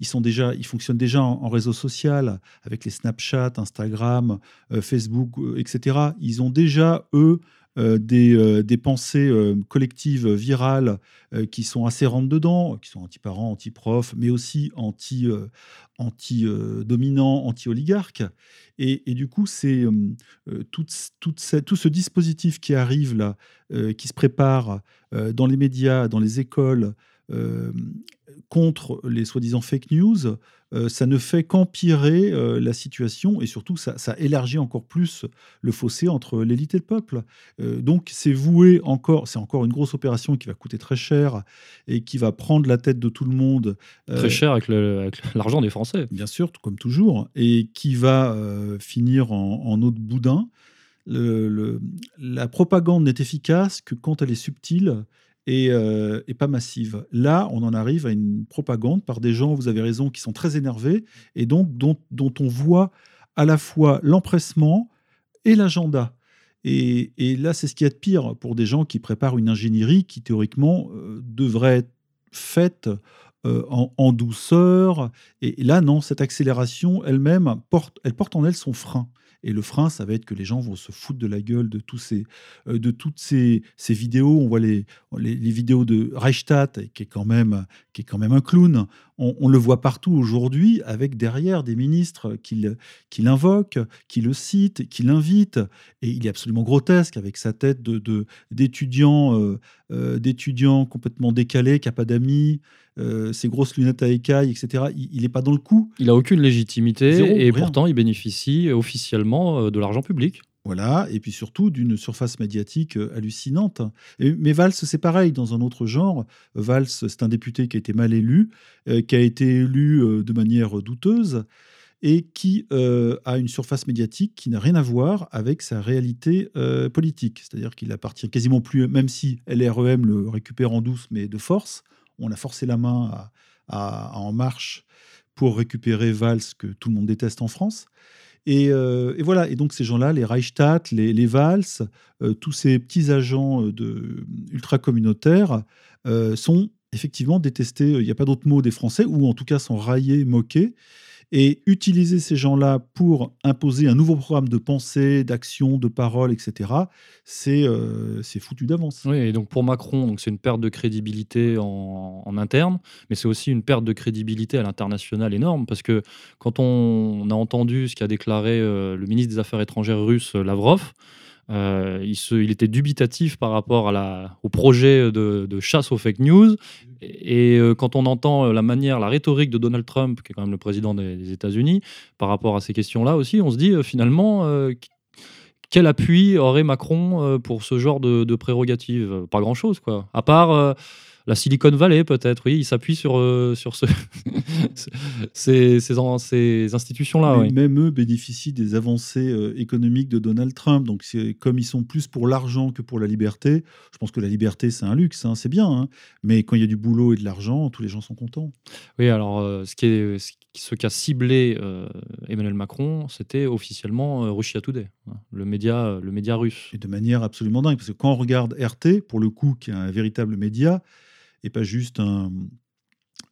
Speaker 2: ils sont déjà, ils fonctionnent déjà en, réseau social avec les Snapchat, Instagram, euh, Facebook, euh, etc. Ils ont déjà eux euh, des, euh, des pensées euh, collectives virales euh, qui sont assez rentre dedans, qui sont anti-parents, anti-profs, mais aussi anti, euh, anti-dominants, anti-oligarques. Et, du coup, c'est euh, euh, tout ce dispositif qui arrive là, euh, qui se prépare euh, dans les médias, dans les écoles, euh, contre les soi-disant fake news, euh, ça ne fait qu'empirer euh, la situation et surtout ça, ça élargit encore plus le fossé entre l'élite et le peuple. Euh, donc c'est voué encore, c'est encore une grosse opération qui va coûter très cher et qui va prendre la tête de tout le monde. euh,
Speaker 1: Très cher avec l'argent des Français.
Speaker 2: bien sûr, comme toujours, et qui va euh, finir en, en eau de boudin. Le- le- la propagande n'est efficace que quand elle est subtile et, euh, et pas massive. Là, on en arrive à une propagande par des gens, vous avez raison, qui sont très énervés et donc dont, on voit à la fois l'empressement et l'agenda. Et, là, c'est ce qui est de pire pour des gens qui préparent une ingénierie qui, théoriquement, euh, devrait être faite euh, en, en douceur. Et là, non, cette accélération elle-même porte, elle porte en elle son frein. Et le frein, ça va être que les gens vont se foutre de la gueule de, tous ces, euh, de toutes ces, ces vidéos. On voit les, les, vidéos de Reichstadt, qui est quand même, qui est quand même un clown. On, on le voit partout aujourd'hui, avec derrière des ministres qui le- qui l'invoquent, qui le citent, qui l'invitent. Et il est absolument grotesque avec sa tête de, de- d'étudiant, euh, euh, d'étudiant complètement décalé, qui n'a pas d'amis, euh, ses grosses lunettes à écailles, etc. Il n'est pas dans le coup.
Speaker 1: Il a aucune légitimité
Speaker 2: Zéro,
Speaker 1: et
Speaker 2: rien.
Speaker 1: pourtant il bénéficie officiellement de l'argent public.
Speaker 2: Voilà, et puis surtout d'une surface médiatique euh, hallucinante. Mais Valls, c'est pareil, dans un autre genre. Valls, c'est un député qui a été mal élu, euh, qui a été élu euh, de manière douteuse, et qui a une surface médiatique qui n'a rien à voir avec sa réalité politique. C'est-à-dire qu'il appartient quasiment plus, même si LREM le récupère en douce, mais de force. On a forcé la main à En Marche pour récupérer Valls, que tout le monde déteste en France. Et, euh, et voilà, et donc ces gens-là, les Reichstadt, les, les Valls, euh, tous ces petits agents euh, de, ultra-communautaires sont effectivement détestés, il n'y a pas d'autre mot des Français, ou en tout cas sont raillés, moqués. Et utiliser ces gens-là pour imposer un nouveau programme de pensée, d'action, de parole, etc., c'est euh, c'est foutu d'avance.
Speaker 1: Oui, et donc pour Macron, c'est une perte de crédibilité en, en interne, mais c'est aussi une perte de crédibilité à l'international énorme, parce que quand on a entendu ce qu'a déclaré euh, le ministre des Affaires étrangères russe, euh, Lavrov, euh, il, était dubitatif par rapport au projet de, chasse aux fake news. Et, euh, quand on entend euh, la manière, la rhétorique de Donald Trump, qui est quand même le président des, États-Unis, par rapport à ces questions-là aussi, on se dit finalement, quel appui aurait Macron pour ce genre de, de prérogatives? Pas grand-chose, quoi. À part la Silicon Valley, peut-être. Oui, il s'appuie sur, euh, sur ce- ces, ces, en- ces institutions-là. Oui.
Speaker 2: Même eux bénéficient des avancées euh, économiques de Donald Trump. Donc, c'est- comme ils sont plus pour l'argent que pour la liberté, je pense que la liberté, c'est un luxe, hein, c'est bien. hein. Mais quand il y a du boulot et de l'argent, tous les gens sont contents.
Speaker 1: Oui, alors euh, ce, qui est, ce, ce qu'a ciblé euh, Emmanuel Macron, c'était officiellement euh, Russia Today, hein, le média, le média russe.
Speaker 2: Et de manière absolument dingue. Parce que quand on regarde RT, pour le coup, qui est un véritable média, et pas juste un-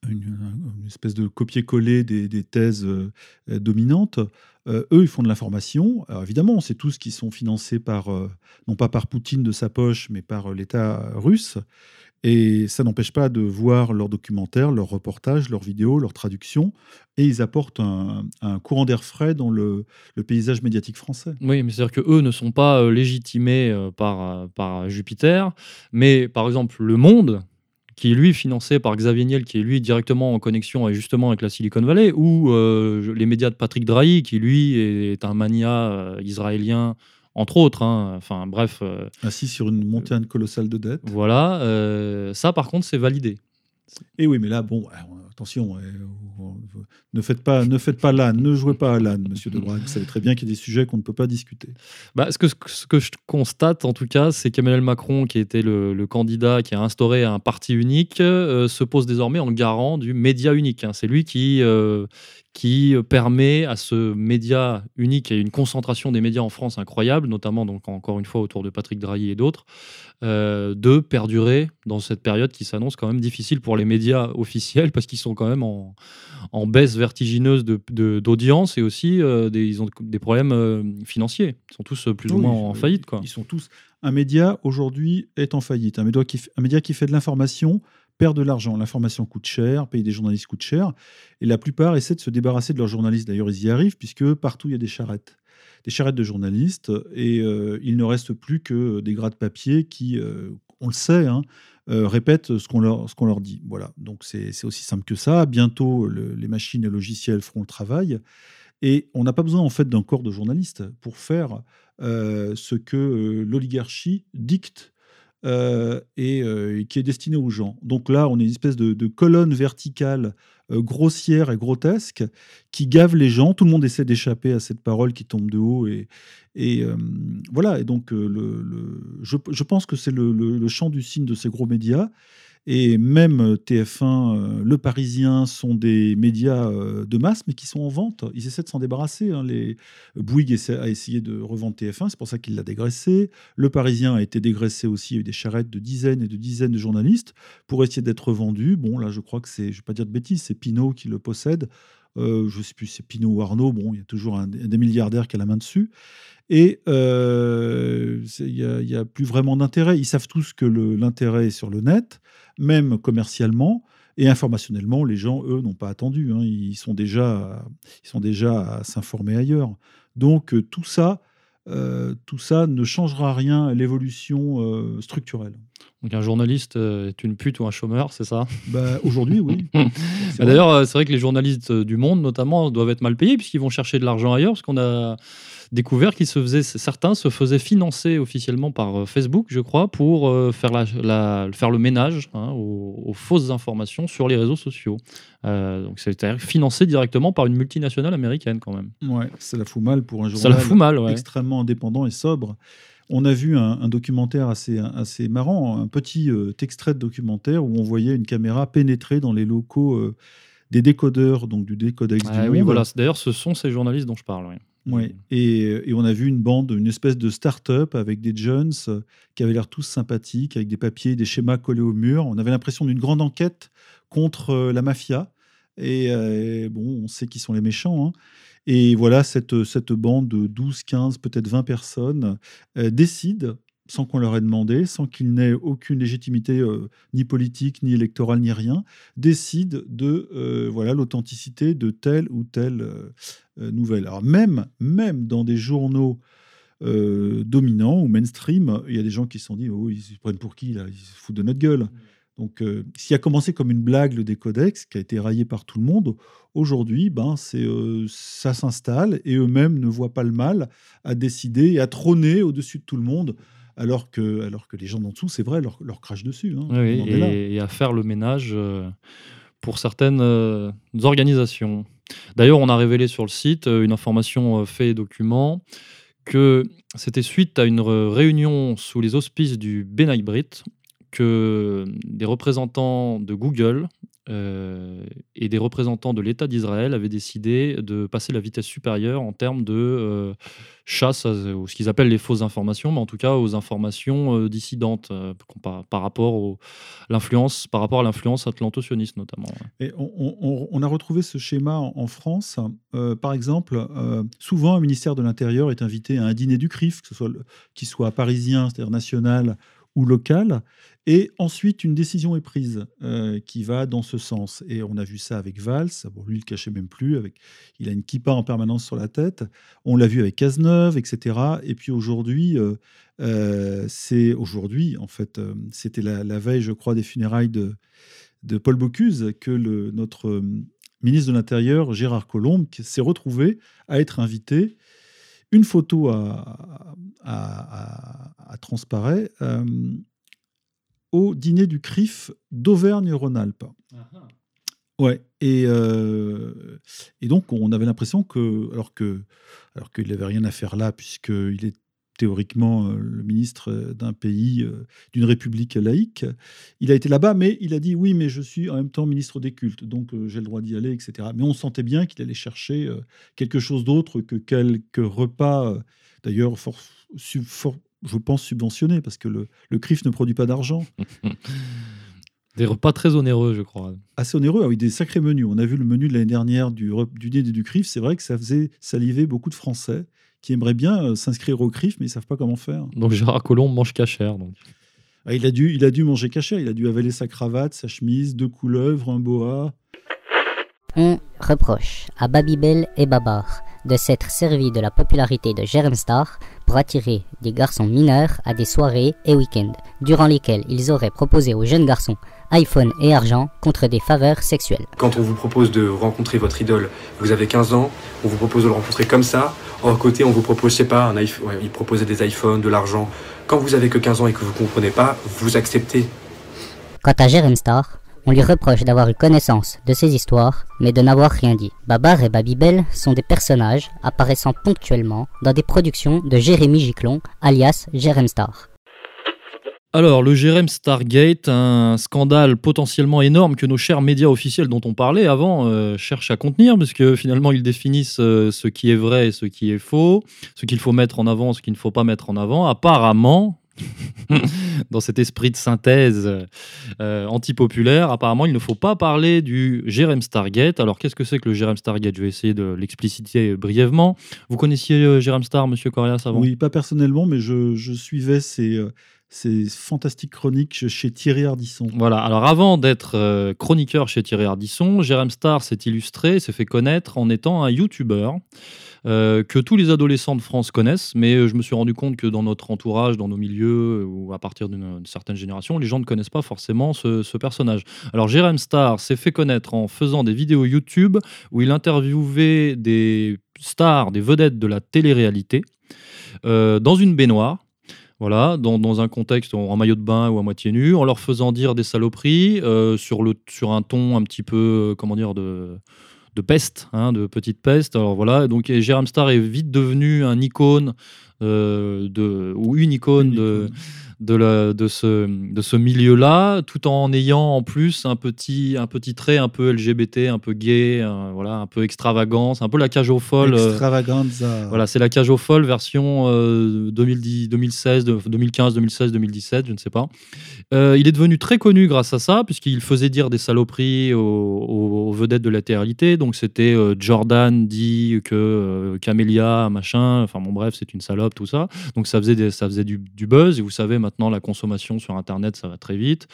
Speaker 2: une, un- une espèce de copier-coller des, thèses euh, dominantes, euh, eux, ils font de l'information. Alors évidemment, c'est tous qui sont financés par, euh, non pas par Poutine de sa poche, mais par l'État russe. Et ça n'empêche pas de voir leurs documentaires, leurs reportages, leurs vidéos, leurs traductions. Et ils apportent un, courant d'air frais dans le, paysage médiatique français.
Speaker 1: Oui, mais c'est-à-dire qu'eux ne sont pas légitimés par Jupiter, mais par exemple Le Monde, qui est lui financé par Xavier Niel, qui est lui directement en connexion justement avec la Silicon Valley, ou euh, les médias de Patrick Drahi, qui lui est un mania euh, israélien, entre autres. hein. Enfin bref, euh,
Speaker 2: Assis sur une montagne colossale de dettes.
Speaker 1: voilà. euh, ça par contre, c'est validé.
Speaker 2: Et oui, mais là, bon, Attention, ne faites pas, ne faites pas l'âne, ne jouez pas à l'âne, monsieur Debrag. Vous savez très bien qu'il y a des sujets qu'on ne peut pas discuter.
Speaker 1: Bah, ce, que, je constate, en tout cas, c'est qu'Emmanuel Macron, qui était le, le, candidat qui a instauré un parti unique, euh, se pose désormais en garant du média unique. Hein. C'est lui qui, euh, qui permet à ce média unique et une concentration des médias en France incroyable, notamment donc encore une fois autour de Patrick Drahi et d'autres, euh, de perdurer dans cette période qui s'annonce quand même difficile pour les médias officiels parce qu'ils sont quand même en, en baisse vertigineuse d'audience de, et aussi euh, des, ils ont des problèmes euh, financiers. Ils sont tous plus ou moins en faillite. Quoi.
Speaker 2: Ils sont tous. Un média aujourd'hui est en faillite. Un média qui, un média qui fait de l'information perd de l'argent. L'information coûte cher, payer des journalistes coûte cher. Et la plupart essaient de se débarrasser de leurs journalistes. D'ailleurs, ils y arrivent, puisque partout, il y a des charrettes. Des charrettes de journalistes. Et euh, il ne reste plus que des gras de papier qui, euh, on le sait, hein, euh, répètent ce qu'on leur, leur dit. Voilà. Donc, c'est aussi simple que ça. Bientôt, les machines et logiciels feront le travail. Et on n'a pas besoin, en fait, d'un corps de journalistes pour faire ce que l'oligarchie dicte euh, euh, et, qui est destiné aux gens. Donc là, on est une espèce de, colonne verticale euh, grossière et grotesque qui gave les gens. Tout le monde essaie d'échapper à cette parole qui tombe de haut. Et, voilà, et donc le, je, je, pense que c'est le, champ du signe de ces gros médias. Et même euh, TF1, euh, Le Parisien sont des médias euh, de masse, mais qui sont en vente. Ils essaient de s'en débarrasser. Hein. Bouygues a essayé de revendre TF1, c'est pour ça qu'il l'a dégraissé. Le Parisien a été dégraissé aussi. Il y a eu des charrettes de dizaines et de dizaines de journalistes pour essayer d'être vendu. Bon, là, je crois que c'est, je ne vais pas dire de bêtises, c'est Pinot qui le possède. Je ne sais plus, c'est Pinot ou Arnaud. Bon, il y a toujours un, des milliardaires qui a la main dessus. Et il n'y a, a, plus vraiment d'intérêt. Ils savent tous que l'intérêt est sur le net même commercialement. Et informationnellement, les gens, eux, n'ont pas attendu. Hein. Ils, sont déjà, ils sont déjà à s'informer ailleurs. Donc euh, tout ça, euh, tout ça ne changera rien à l'évolution euh, structurelle.
Speaker 1: Donc un journaliste est une pute ou un chômeur, c'est ça?
Speaker 2: Bah, Aujourd'hui, oui.
Speaker 1: D'ailleurs, c'est vrai que les journalistes du monde, notamment, doivent être mal payés puisqu'ils vont chercher de l'argent ailleurs, parce qu'on a découvert qu'ils se faisaient, certains se faisaient financer officiellement par euh, Facebook, je crois, pour euh, faire, la, faire le ménage hein, aux, fausses informations sur les réseaux sociaux. Euh, donc c'est financé directement par une multinationale américaine quand même.
Speaker 2: Ouais, ça la fout mal pour un journal
Speaker 1: la fout mal,
Speaker 2: extrêmement indépendant et sobre. On a vu un, documentaire assez, assez marrant, un petit extrait de documentaire où on voyait une caméra pénétrer dans les locaux des décodeurs, donc du décodex du
Speaker 1: oui, voilà. D'ailleurs, ce sont ces journalistes dont je parle. Oui.
Speaker 2: Ouais. Et, on a vu une bande, une espèce de start-up avec des jeunes euh, qui avaient l'air tous sympathiques, avec des papiers, des schémas collés au mur. On avait l'impression d'une grande enquête contre euh, la mafia. Et euh, bon, on sait qui sont les méchants. Hein. Et voilà, cette, cette bande de 12, 15, peut-être 20 personnes décide sans qu'on leur ait demandé, sans qu'ils n'aient aucune légitimité euh, ni politique, ni électorale, ni rien, décident de euh, voilà l'authenticité de telle ou telle euh, nouvelle. Alors même, même dans des journaux dominants ou mainstream, il y a des gens qui se sont dit oh, ils se prennent pour qui là Ils se foutent de notre gueule. Donc, s'il a commencé comme une blague le décodex, qui a été raillé par tout le monde, aujourd'hui, ben, c'est, ça s'installe et eux-mêmes ne voient pas le mal à décider et à trôner au-dessus de tout le monde alors que, alors que les gens d'en dessous, c'est vrai, leur, leur crache dessus. Hein.
Speaker 1: et, à faire le ménage euh, pour certaines euh, organisations. D'ailleurs, on a révélé sur le site euh, une information fait et document que c'était suite à une réunion sous les auspices du Benaibrit que des représentants de Google et des représentants de l'État d'Israël avaient décidé de passer la vitesse supérieure en termes de euh, chasse à, ce qu'ils appellent les fausses informations, mais en tout cas aux informations euh, dissidentes par, rapport l'influence, par rapport à l'influence atlanto-sioniste notamment.
Speaker 2: Et on, a retrouvé ce schéma en, France. par exemple, souvent un ministère de l'Intérieur est invité à un dîner du CRIF, que ce soit qui soit parisien, c'est-à-dire national ou local. Et ensuite, une décision est prise euh, qui va dans ce sens. Et on a vu ça avec Valls. Bon, lui, il le cachait même plus. Avec, il a une kippa en permanence sur la tête. On l'a vu avec Cazeneuve, etc. Et puis aujourd'hui, euh, euh, c'est aujourd'hui, en fait, c'était la, veille, je crois, des funérailles de, Paul Bocuse que notre ministre de l'Intérieur, Gérard Collomb, s'est retrouvé à être invité une photo a, transparaît au dîner du CRIF d'Auvergne-Rhône-Alpes. Ouais, et, euh, et donc on avait l'impression que, alors que, alors qu'il n'avait rien à faire là, puisqu'il est théoriquement euh, le ministre d'un pays, euh, d'une république laïque, il a été là-bas, mais il a dit oui, mais je suis en même temps ministre des cultes, donc j'ai le droit d'y aller, etc. Mais on sentait bien qu'il allait chercher quelque chose d'autre que quelques repas, d'ailleurs, fort, je pense, subventionnés, parce que le, le CRIF ne produit pas d'argent.
Speaker 1: Des repas très onéreux, je crois.
Speaker 2: assez onéreux, avec des sacrés menus. On a vu le menu de l'année dernière du, du dîner du CRIF. C'est vrai que ça faisait saliver beaucoup de Français qui aimeraient bien euh, s'inscrire au CRIF, mais ils savent pas comment faire.
Speaker 1: Donc Gérard Collomb mange cachère. Donc.
Speaker 2: Ah, il, a dû, il a dû manger caché. Il a dû avaler sa cravate, sa chemise, deux couleuvres, un boa.
Speaker 8: On reproche à Babybel et Babar de s'être servi de la popularité de Jérém Star pour attirer des garçons mineurs à des soirées et week-ends, durant lesquels ils auraient proposé aux jeunes garçons iPhone et argent contre des faveurs sexuelles.
Speaker 9: Quand on vous propose de rencontrer votre idole, vous avez 15 ans, on vous propose de le rencontrer comme ça. À côté, on vous propose, je sais pas, un iPhone, ouais, il proposait des iPhones, de l'argent. Quand vous avez que 15 ans et que vous comprenez pas, vous acceptez.
Speaker 8: Quant à Jérém Star, on lui reproche d'avoir eu connaissance de ces histoires, mais de n'avoir rien dit. Babar et Babybel sont des personnages apparaissant ponctuellement dans des productions de Jérémy Giclon, alias Jérém Star.
Speaker 1: Alors, le Jérém Stargate, un scandale potentiellement énorme que nos chers médias officiels dont on parlait avant euh, cherchent à contenir, parce que finalement, ils définissent euh, ce qui est vrai et ce qui est faux, ce qu'il faut mettre en avant, ce qu'il ne faut pas mettre en avant. Apparemment, dans cet esprit de synthèse euh, antipopulaire, apparemment, il ne faut pas parler du Jérém Stargate. Alors, qu'est-ce que c'est que le Jérém Stargate? Je vais essayer de l'expliciter brièvement. Vous connaissiez euh, Jérém Star, monsieur Corias, avant?
Speaker 2: Oui, pas personnellement, mais je, je suivais ces, euh, ces fantastiques chroniques chez Thierry Ardisson.
Speaker 1: Voilà, alors avant d'être euh, chroniqueur chez Thierry Ardisson, Jérém Star s'est illustré, s'est fait connaître en étant un YouTuber euh, que tous les adolescents de France connaissent, mais euh, je me suis rendu compte que dans notre entourage, dans nos milieux, ou à partir d'une une certaine génération, les gens ne connaissent pas forcément ce, personnage. Alors Jérém Star s'est fait connaître en faisant des vidéos YouTube où il interviewait des stars, des vedettes de la télé-réalité dans une baignoire. Voilà, dans, dans un contexte en, maillot de bain ou à moitié nu, en leur faisant dire des saloperies euh, sur, le, sur un ton un petit peu, euh, comment dire, de, de peste, hein, de petite peste. Alors voilà, donc et Star est vite devenu un icône euh, de, ou une icône, de, de, la, de ce, de ce milieu-là, tout en ayant en plus un petit, un petit trait un peu LGBT, un peu gay, un, voilà, un peu extravagant. C'est un peu la cage aux folles. euh, voilà, c'est la cage aux folles version euh, 2010, 2016, de- 2015, 2016, 2017, je ne sais pas. Euh, il est devenu très connu grâce à ça, puisqu'il faisait dire des saloperies aux, vedettes de la télé Donc c'était euh, Jordan dit que euh, Camélia, machin, enfin bon bref, c'est une salope, tout ça. Donc ça faisait, des- ça faisait du, du buzz, et vous savez maintenant la consommation sur Internet, ça va très vite.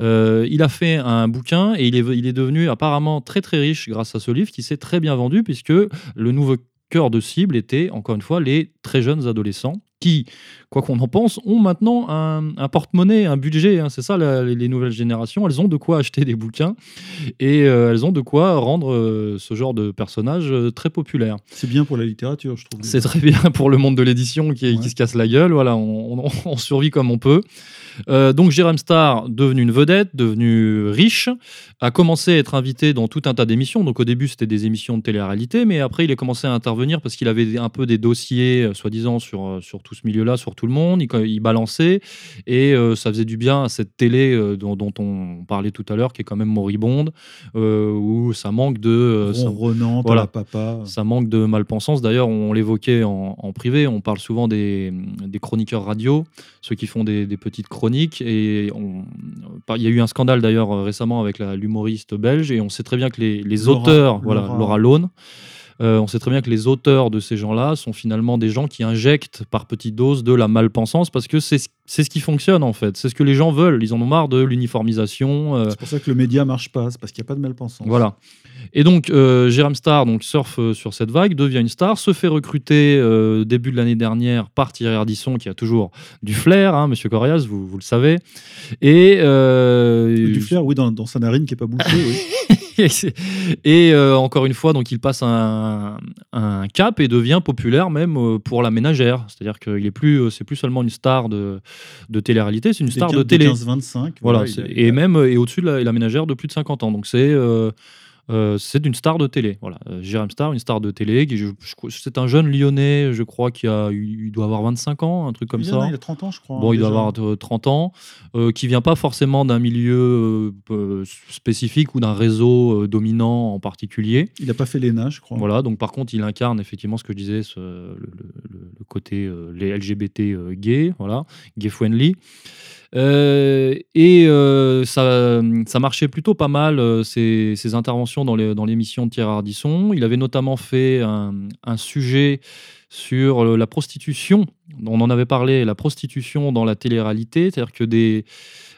Speaker 1: Euh, il a fait un bouquin et il est, il est devenu apparemment très très riche grâce à ce livre qui s'est très bien vendu, puisque le nouveau cœur de cible était, encore une fois, les très jeunes adolescents qui, quoi qu'on en pense, ont maintenant un, un porte-monnaie, un budget. hein. c'est ça, la- les, les nouvelles générations. Elles ont de quoi acheter des bouquins et euh, elles ont de quoi rendre euh, ce genre de personnage euh, très populaire.
Speaker 2: C'est bien pour la littérature, je trouve.
Speaker 1: C'est très bien pour le monde de l'édition qui, se casse la gueule. Voilà, on, on- on survit comme on peut. Euh, donc Jérém Star, devenu une vedette, devenu riche, a commencé à être invité dans tout un tas d'émissions. Donc au début, c'était des émissions de télé-réalité, mais après, il a commencé à intervenir parce qu'il avait un peu des dossiers, euh, soi-disant, sur, euh, sur tout ce milieu-là, sur tout le monde. Il, il balançait et euh, ça faisait du bien à cette télé dont, dont on parlait tout à l'heure, qui est quand même moribonde, où ça manque de... ça- voilà.
Speaker 2: papa.
Speaker 1: ça manque de malpensance. D'ailleurs, on l'évoquait en, en privé, on parle souvent des, des chroniqueurs radio, ceux qui font des, des petites chroniques. Et on- il y a eu un scandale d'ailleurs euh, récemment avec l'humoriste belge, et on sait très bien que les, les
Speaker 2: Laura-
Speaker 1: auteurs, voilà,
Speaker 2: Laura-
Speaker 1: Laura Lone, euh, on sait très bien que les auteurs de ces gens-là sont finalement des gens qui injectent par petites doses de la malpensance parce que c'est ce- qui fonctionne en fait. C'est ce que les gens veulent. Ils en ont marre de l'uniformisation. euh,
Speaker 2: C'est pour ça que le média marche pas, c'est parce qu'il n'y a pas de malpensance.
Speaker 1: voilà. Et donc, euh, Jérém Star donc, surfe euh, sur cette vague, devient une star, se fait recruter début de l'année dernière par Thierry Ardisson, qui a toujours du flair, hein, monsieur Corias, vous, vous le savez. Et.
Speaker 2: Du flair, oui, dans, dans sa narine qui n'est pas bouchée. oui.
Speaker 1: et euh, encore une fois, donc il passe un, un cap et devient populaire même euh, pour la ménagère. C'est-à-dire qu'il est plus, euh, c'est plus seulement une star de, de télé-réalité, c'est une star de télé.
Speaker 2: 15-25,
Speaker 1: Voilà,
Speaker 2: voilà,
Speaker 1: et même et au-dessus de la, la ménagère de plus de 50 ans. Donc c'est euh, euh, c'est une star de télé. Voilà, Euh, Jérém Star, une star de télé. qui- je- je- c'est un jeune Lyonnais, je crois, qui a, il doit avoir 25 ans, un truc comme
Speaker 2: il,
Speaker 1: ça.
Speaker 2: a, il a 30 ans, je crois.
Speaker 1: Bon, il doit avoir euh, 30 ans, euh, qui vient pas forcément d'un milieu euh, euh, spécifique ou d'un réseau euh, dominant en particulier.
Speaker 2: Il n'a pas fait l'ENA, je crois.
Speaker 1: Voilà, donc par contre, il incarne effectivement ce que je disais, ce- le, le- le- le côté euh, les LGBT euh, gay, voilà, gay friendly. Euh, et euh, ça, ça marchait plutôt pas mal, euh, ses, ses interventions dans les- dans l'émission de Thierry Ardisson. Il avait notamment fait un, sujet sur euh, la prostitution. On en avait parlé, la prostitution dans la télé-réalité, c'est-à-dire que des,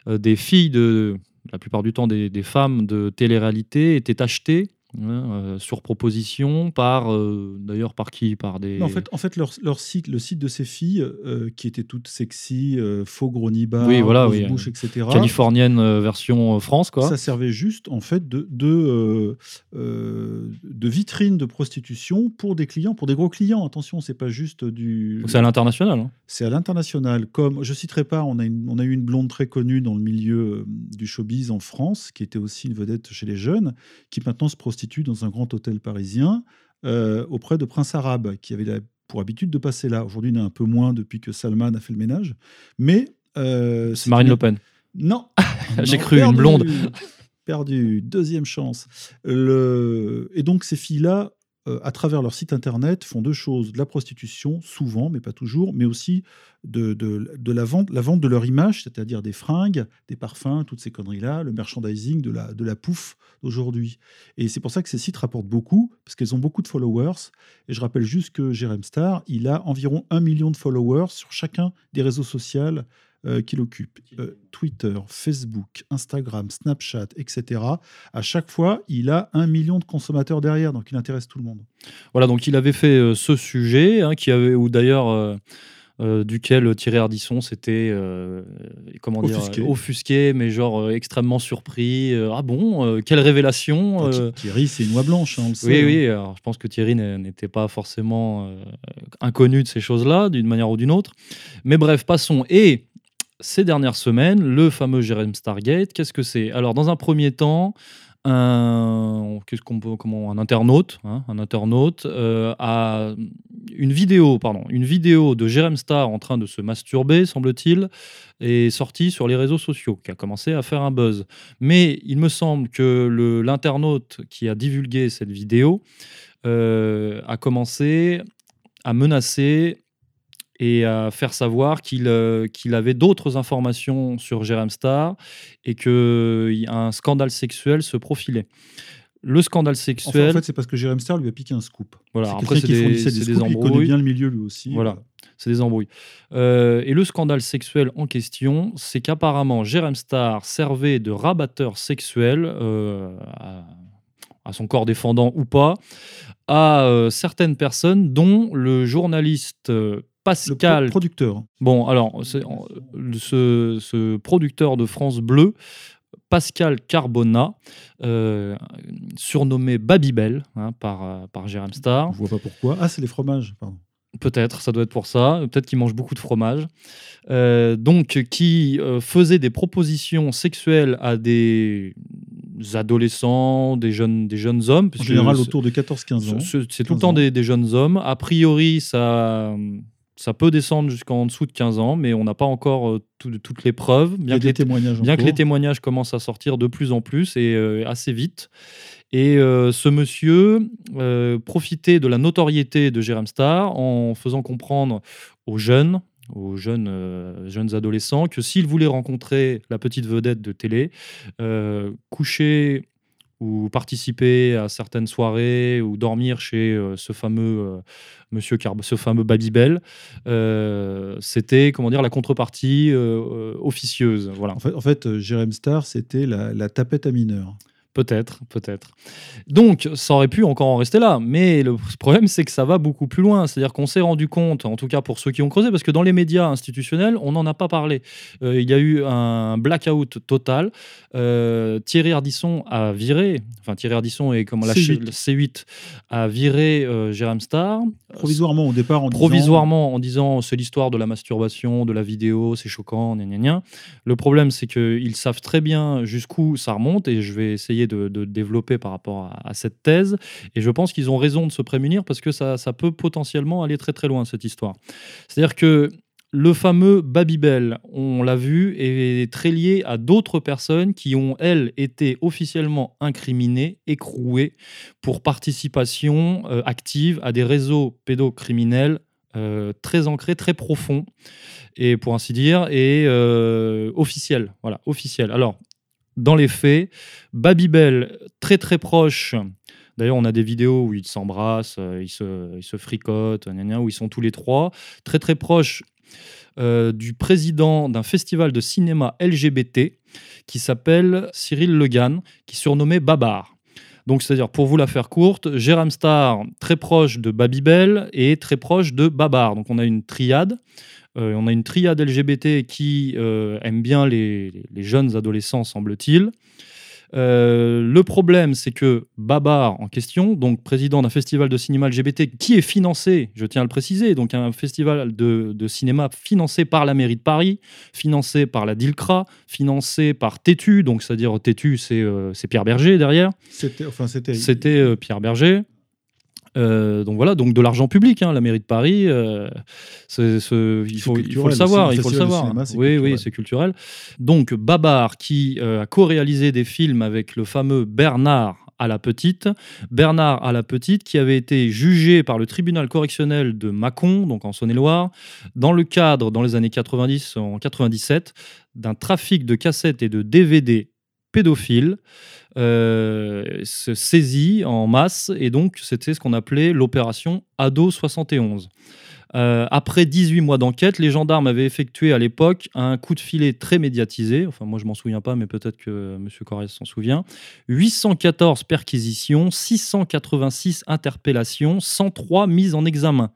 Speaker 1: euh, des filles, de, la plupart du temps des, des femmes de télé-réalité, étaient achetées euh, sur proposition par, euh, d'ailleurs par qui? Par des...
Speaker 2: Non, en fait, en fait leur, leur site, le site de ces filles, euh, qui étaient toutes sexy, faux gros
Speaker 1: Oui, voilà, oui, euh,
Speaker 2: etc.
Speaker 1: californienne version France, quoi.
Speaker 2: Ça servait juste, en fait, de, de, de vitrine de prostitution pour des clients, pour des gros clients. Attention, c'est pas juste du.
Speaker 1: C'est à l'international. hein.
Speaker 2: C'est à l'international. Comme je citerai pas, on a, une- on a eu une blonde très connue dans le milieu du showbiz en France, qui était aussi une vedette chez les jeunes, qui maintenant se prostitue dans un grand hôtel parisien euh, auprès de Prince Arabe, qui avait la- pour habitude de passer là. Aujourd'hui, il y en a un peu moins depuis que Salman a fait le ménage. Mais. euh,
Speaker 1: C'est Marine Le Pen.
Speaker 2: Non.
Speaker 1: J'ai cru, une blonde.
Speaker 2: Perdu. Deuxième chance. Le... Et donc, ces filles-là, euh, à travers leur site internet, font deux choses. De la prostitution, souvent, mais pas toujours, mais aussi de, de, la, vente, la vente de leur image, c'est-à-dire des fringues, des parfums, toutes ces conneries-là, le merchandising de la, de la pouffe d'aujourd'hui. Et c'est pour ça que ces sites rapportent beaucoup, parce qu'elles ont beaucoup de followers. Et je rappelle juste que Jérém Star, il a environ un million de followers sur chacun des réseaux sociaux euh, qu'il occupe. Euh, Twitter, Facebook, Instagram, Snapchat, etc. À chaque fois, il a un million de consommateurs derrière, donc il intéresse tout le monde.
Speaker 1: Voilà, donc il avait fait euh, ce sujet, hein, qui avait, ou d'ailleurs, euh, euh, duquel Thierry Ardisson s'était, euh, comment dire,
Speaker 2: Offusqué.
Speaker 1: offusqué, mais genre euh, extrêmement surpris. Euh, ah bon, euh, quelle révélation euh,
Speaker 2: Thierry, c'est une oie blanche, hein, on le sait.
Speaker 1: Oui,
Speaker 2: hein.
Speaker 1: oui, alors je pense que Thierry n'était pas forcément euh, inconnu de ces choses-là, d'une manière ou d'une autre. Mais bref, passons. Et ces dernières semaines, le fameux Jérém Stargate, qu'est-ce que c'est? Alors, dans un premier temps, un, qu'on peut, comment, un internaute, hein, un internaute euh, a une vidéo, pardon, une vidéo de Jérém Star en train de se masturber, semble-t-il, est sortie sur les réseaux sociaux, qui a commencé à faire un buzz. Mais il me semble que l'internaute qui a divulgué cette vidéo euh, a commencé à menacer et à faire savoir qu'il euh, qu'il avait d'autres informations sur Jérém Star et qu'un scandale sexuel se profilait. Le scandale
Speaker 2: Enfin,
Speaker 1: sexuel.
Speaker 2: en fait, c'est parce que Jérém Star lui a piqué un scoop.
Speaker 1: Voilà, après, c'est des-
Speaker 2: des
Speaker 1: c'est des
Speaker 2: scoops, il connaît
Speaker 1: embrouilles.
Speaker 2: bien le milieu lui aussi.
Speaker 1: Voilà, c'est des embrouilles. Euh, et le scandale sexuel en question, c'est qu'apparemment, Jérém Star servait de rabatteur sexuel euh, à, à son corps défendant ou pas, à euh, certaines personnes, dont le journaliste Pascal.
Speaker 2: pro- producteur.
Speaker 1: Bon, alors, ce, ce producteur de France Bleu, Pascal Carbona, euh, surnommé Babybel hein, par, euh, par Jérém Star.
Speaker 2: Je vois pas pourquoi. Ah, c'est les fromages, pardon.
Speaker 1: Peut-être, ça doit être pour ça. Peut-être qu'il mange beaucoup de fromage. Euh, donc, qui euh, faisait des propositions sexuelles à des adolescents, des jeunes, des jeunes hommes.
Speaker 2: En général, autour de 14-15 ans.
Speaker 1: ce- C'est tout
Speaker 2: 15
Speaker 1: le temps des, des jeunes hommes. A priori, ça, ça peut descendre jusqu'en dessous de 15 ans, mais on n'a pas encore euh, tout- toutes les preuves. Bien que les
Speaker 2: témoignages en
Speaker 1: bien que les
Speaker 2: cours.
Speaker 1: témoignages commencent à sortir de plus en plus et euh, assez vite. Et euh, ce monsieur euh, profitait de la notoriété de Jérém Star en faisant comprendre aux jeunes, aux jeunes, euh, jeunes adolescents, que s'ils voulaient rencontrer la petite vedette de télé, euh, coucher ou participer à certaines soirées ou dormir chez euh, ce fameux euh, monsieur Carb ce fameux Babybel, euh, c'était comment dire la contrepartie officieuse. Voilà.
Speaker 2: En fait, en fait, Jérém Star, c'était la, la tapette à mineurs.
Speaker 1: Peut-être, peut-être. Donc, ça aurait pu encore en rester là. Mais le problème, c'est que ça va beaucoup plus loin. C'est-à-dire qu'on s'est rendu compte, en tout cas pour ceux qui ont creusé, parce que dans les médias institutionnels, on n'en a pas parlé. Euh, il y a eu un blackout total. Euh, Thierry Ardisson a viré, enfin Thierry Ardisson et comme la
Speaker 2: C8.
Speaker 1: le C8 a viré euh, Jérém Star.
Speaker 2: Provisoirement au départ en disant-
Speaker 1: Provisoirement en disant c'est l'histoire de la masturbation, de la vidéo, c'est choquant, gna gna gna. Le problème, c'est qu'ils savent très bien jusqu'où ça remonte et je vais essayer de, développer par rapport à, à cette thèse. Et je pense qu'ils ont raison de se prémunir parce que ça, ça peut potentiellement aller très très loin, cette histoire. C'est-à-dire que le fameux Babybel, on l'a vu, est très lié à d'autres personnes qui ont, elles, été officiellement incriminées, écrouées pour participation euh, active à des réseaux pédocriminels euh, très ancrés, très profonds, et pour ainsi dire, et euh, officiels. Voilà, officiels. Alors, dans les faits, Babybel, très très proche. D'ailleurs, on a des vidéos où ils s'embrassent, euh, ils, se, ils fricotent, où ils sont tous les trois, très très proches euh, du président d'un festival de cinéma LGBT qui s'appelle Cyril Legan, qui surnommé Babar. Donc, c'est-à-dire, pour vous la faire courte, Jérém Star, très proche de Babybel et très proche de Babar. Donc, on a une triade. Euh, on a une triade LGBT qui euh, aime bien les jeunes adolescents, semble-t-il. Euh, le problème, c'est que Babar, en question, donc président d'un festival de cinéma LGBT qui est financé, je tiens à le préciser, donc un festival de, de cinéma financé par la mairie de Paris, financé par la DILCRA, financé par Tétu, donc c'est-à-dire Tétu, c'est euh, Pierre Berger derrière.
Speaker 2: C'était, enfin. C'était
Speaker 1: euh, Pierre Berger. Euh, donc voilà, donc de l'argent public, hein, la mairie de Paris, euh, c'est- c'est- il, faut, il faut
Speaker 2: culturel
Speaker 1: le savoir, il faut le
Speaker 2: de
Speaker 1: savoir.
Speaker 2: cinéma,
Speaker 1: oui,
Speaker 2: culturel.
Speaker 1: oui, c'est culturel. Donc Babar qui euh, a co-réalisé des films avec le fameux Bernard à la petite, Bernard à la petite qui avait été jugé par le tribunal correctionnel de Mâcon, donc en Saône-et-Loire, dans le cadre, dans les années 90, en 97, d'un trafic de cassettes et de DVD pédophiles se saisit en masse et donc c'était ce qu'on appelait l'opération Ado 71. Euh, après 18 mois d'enquête, les gendarmes avaient effectué à l'époque un coup de filet très médiatisé. Enfin, moi, je m'en souviens pas, mais peut-être que M. Corrèze s'en souvient. 814 perquisitions, 686 interpellations, 103 mises en examen.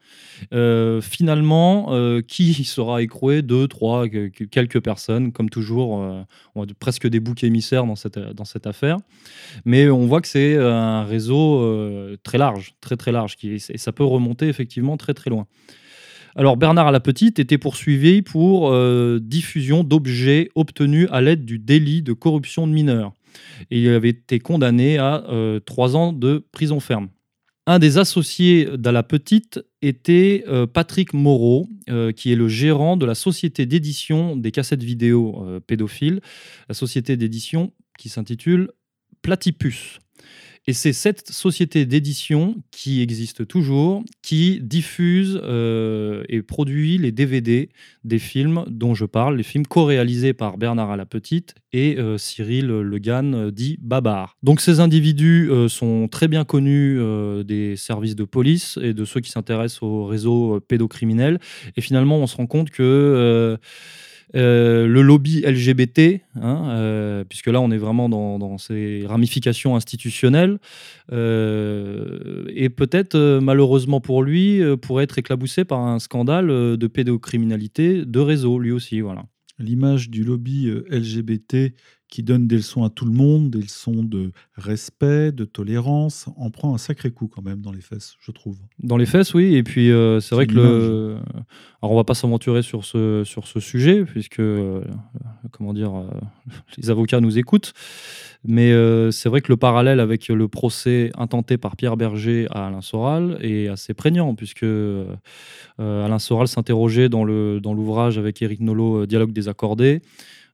Speaker 1: Euh, finalement, euh, qui sera écroué? Deux, trois, que- que- quelques personnes, comme toujours. euh, on a presque des boucs émissaires dans cette, affaire. Mais on voit que c'est un réseau euh, très large, très très large, qui, et ça peut remonter effectivement très très loin. Alors Bernard à la Petite était poursuivi pour euh, diffusion d'objets obtenus à l'aide du délit de corruption de mineurs. Il avait été condamné à euh, trois ans de prison ferme. Un des associés d'À la Petite était euh, Patrick Moreau, qui est le gérant de la société d'édition des cassettes vidéo pédophiles, la société d'édition qui s'intitule Platypus. Et c'est cette société d'édition qui existe toujours, qui diffuse euh, et produit les DVD des films dont je parle, les films co-réalisés par Bernard à la Petite et euh, Cyril Legan, euh, dit Babar. Donc ces individus sont très bien connus des services de police et de ceux qui s'intéressent au réseau pédocriminel. Et finalement, on se rend compte que... euh, le lobby LGBT, hein, euh, puisque là on est vraiment dans, dans ces ramifications institutionnelles, euh, et peut-être malheureusement pour lui, pourrait être éclaboussé par un scandale de pédocriminalité de réseau, lui aussi. Voilà.
Speaker 2: L'image du lobby LGBT qui donne des leçons à tout le monde, des leçons de respect, de tolérance, en prend un sacré coup quand même dans les fesses, je trouve.
Speaker 1: Dans les fesses, oui. Et puis, euh, c'est vrai que le. Alors, on va pas s'aventurer sur ce, sur ce sujet, puisque, euh, comment dire, euh, les avocats nous écoutent. Mais c'est vrai que le parallèle avec le procès intenté par Pierre Berger à Alain Soral est assez prégnant, puisque Alain Soral s'interrogeait dans le- dans l'ouvrage avec Éric Nolot, Dialogue désaccordé,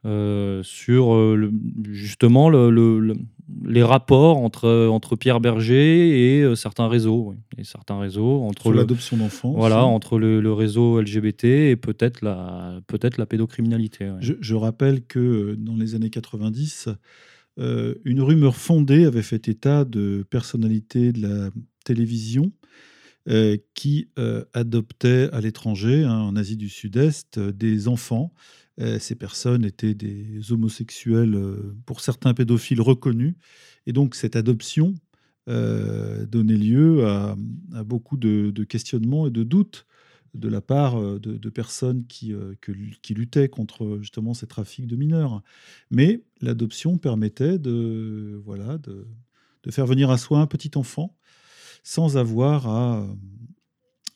Speaker 1: euh, sur euh, le- justement le- le- le- les rapports entre, entre Pierre Berger et euh, certains réseaux. oui. Et certains réseaux entre
Speaker 2: l'adoption d'enfants.
Speaker 1: Voilà, entre le, réseau LGBT et peut-être la, peut la pédocriminalité. ouais.
Speaker 2: Je, je rappelle que euh, dans les années 90, euh, une rumeur fondée avait fait état de personnalités de la télévision euh, qui euh, adoptait à l'étranger, hein, en Asie du Sud-Est, euh, des enfants. Euh, ces personnes étaient des homosexuels, euh, pour certains pédophiles reconnus. Et donc cette adoption euh, donnait lieu à, beaucoup de, questionnements et de doutes de la part de, personnes qui, luttaient contre justement ces trafics de mineurs. Mais l'adoption permettait de, voilà, de, faire venir à soi un petit enfant sans avoir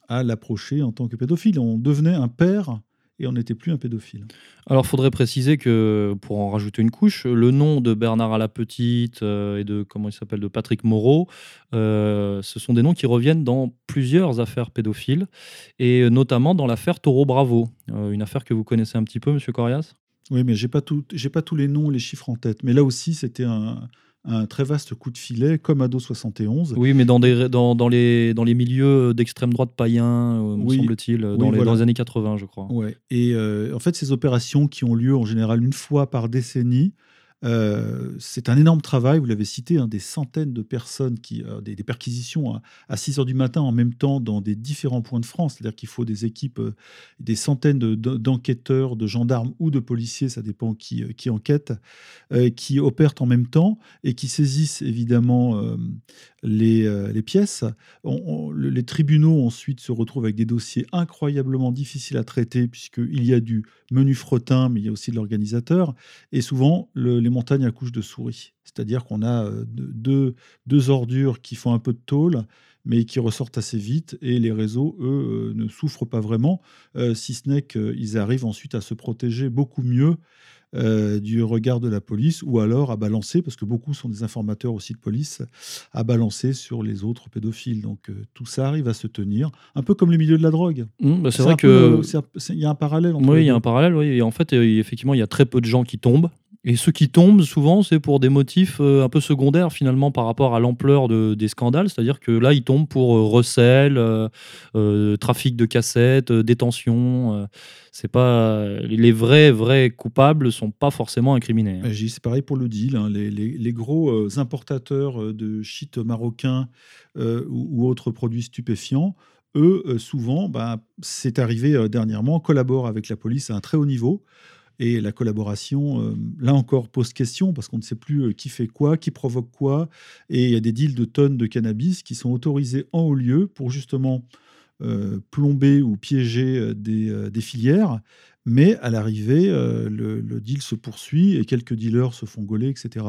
Speaker 2: à l'approcher en tant que pédophile. On devenait un père et on n'était plus un pédophile.
Speaker 1: Alors, faudrait préciser que, pour en rajouter une couche, le nom de Bernard à la Petite euh, et de, comment il s'appelle, de Patrick Moreau, euh, ce sont des noms qui reviennent dans plusieurs affaires pédophiles, et notamment dans l'affaire Taureau Bravo, euh, une affaire que vous connaissez un petit peu, monsieur Corias?
Speaker 2: Oui, mais j'ai pas tout, j'ai pas tous les noms, les chiffres en tête. Mais là aussi, c'était un, un très vaste coup de filet, comme Ado 71.
Speaker 1: Oui, mais dans, des, dans, dans, les, dans les milieux d'extrême droite païens, euh, me
Speaker 2: Oui.
Speaker 1: semble-t-il, dans,
Speaker 2: Oui,
Speaker 1: les,
Speaker 2: voilà.
Speaker 1: dans les années 80, je crois.
Speaker 2: Ouais. Et euh, en fait, ces opérations qui ont lieu en général une fois par décennie, euh, c'est un énorme travail. Vous l'avez cité, hein, des centaines de personnes, qui, euh, des, perquisitions à, à 6 heures du matin en même temps dans des différents points de France. C'est-à-dire qu'il faut des équipes, euh, des centaines de- de- d'enquêteurs, de gendarmes ou de policiers, ça dépend qui, euh, qui enquête, qui opèrent en même temps et qui saisissent évidemment les, pièces. Les tribunaux ensuite se retrouvent avec des dossiers incroyablement difficiles à traiter puisqu'il y a du menu fretin, mais il y a aussi de l'organisateur. Et souvent, le- les montagnes accouchent de souris. C'est-à-dire qu'on a euh, de- deux, deux ordures qui font un peu de tôle, mais qui ressortent assez vite. Et les réseaux, eux, euh, ne souffrent pas vraiment, euh, si ce n'est qu'ils arrivent ensuite à se protéger beaucoup mieux euh, du regard de la police ou alors à balancer, parce que beaucoup sont des informateurs aussi de police, à balancer sur les autres pédophiles. Donc euh, tout ça arrive à se tenir, un peu comme le milieu de la drogue.
Speaker 1: Mmh, bah, c'est vrai que.
Speaker 2: Il y a un parallèle entre
Speaker 1: Oui, il y a un parallèle, oui. Et en fait, effectivement, il y a très peu de gens qui tombent. Et ceux qui tombent, souvent, c'est pour des motifs euh, un peu secondaires, finalement, par rapport à l'ampleur de- des scandales. C'est-à-dire que là, ils tombent pour euh, recel, euh, trafic de cassettes, détention. c'est pas les vrais, vrais coupables sont pas forcément incriminés.
Speaker 2: C'est pareil pour le deal. hein. Les, gros importateurs de shit marocain euh, ou, autres produits stupéfiants, eux, souvent, bah, c'est arrivé dernièrement, collaborent avec la police à un très haut niveau. Et la collaboration, euh, là encore, pose question parce qu'on ne sait plus euh, qui fait quoi, qui provoque quoi. Et il y a des deals de tonnes de cannabis qui sont autorisés en haut lieu pour justement euh, plomber ou piéger des, filières. Mais à l'arrivée, le, deal se poursuit et quelques dealers se font gauler, etc.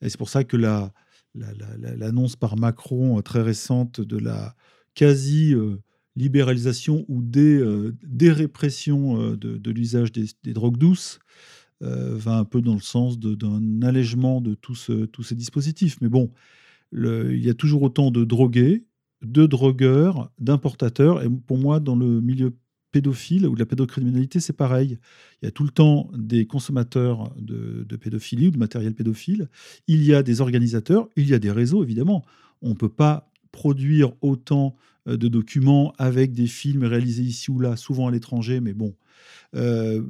Speaker 2: Et c'est pour ça que la- la- la- la- l'annonce par Macron très récente de la quasi euh, libéralisation ou des, euh, dérépression euh, de, l'usage des, drogues douces euh, va un peu dans le sens d'un allègement de tous ces dispositifs. Mais bon, il y a toujours autant de drogués, de drogueurs, d'importateurs. Et pour moi, dans le milieu pédophile ou de la pédocriminalité, c'est pareil. Il y a tout le temps des consommateurs de, de pédophilie ou de matériel pédophile. Il y a des organisateurs, il y a des réseaux, évidemment. On ne peut pas produire autant de documents avec des films réalisés ici ou là, souvent à l'étranger, mais bon, euh,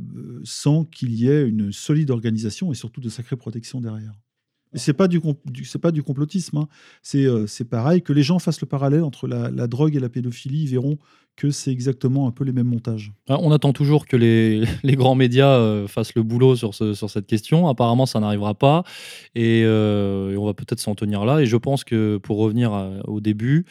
Speaker 2: sans qu'il y ait une solide organisation et surtout de sacrée protection derrière. C'est pas pas du complotisme, hein. c'est euh, c'est pareil. Que les gens fassent le parallèle entre la, la drogue et la pédophilie, ils verront que c'est exactement un peu les mêmes montages.
Speaker 1: Ah, On attend toujours que les, les grands médias euh, fassent le boulot sur, ce- sur cette question. Apparemment, ça n'arrivera pas. Et, euh, et on va peut-être s'en tenir là. Et je pense que pour revenir à- au début,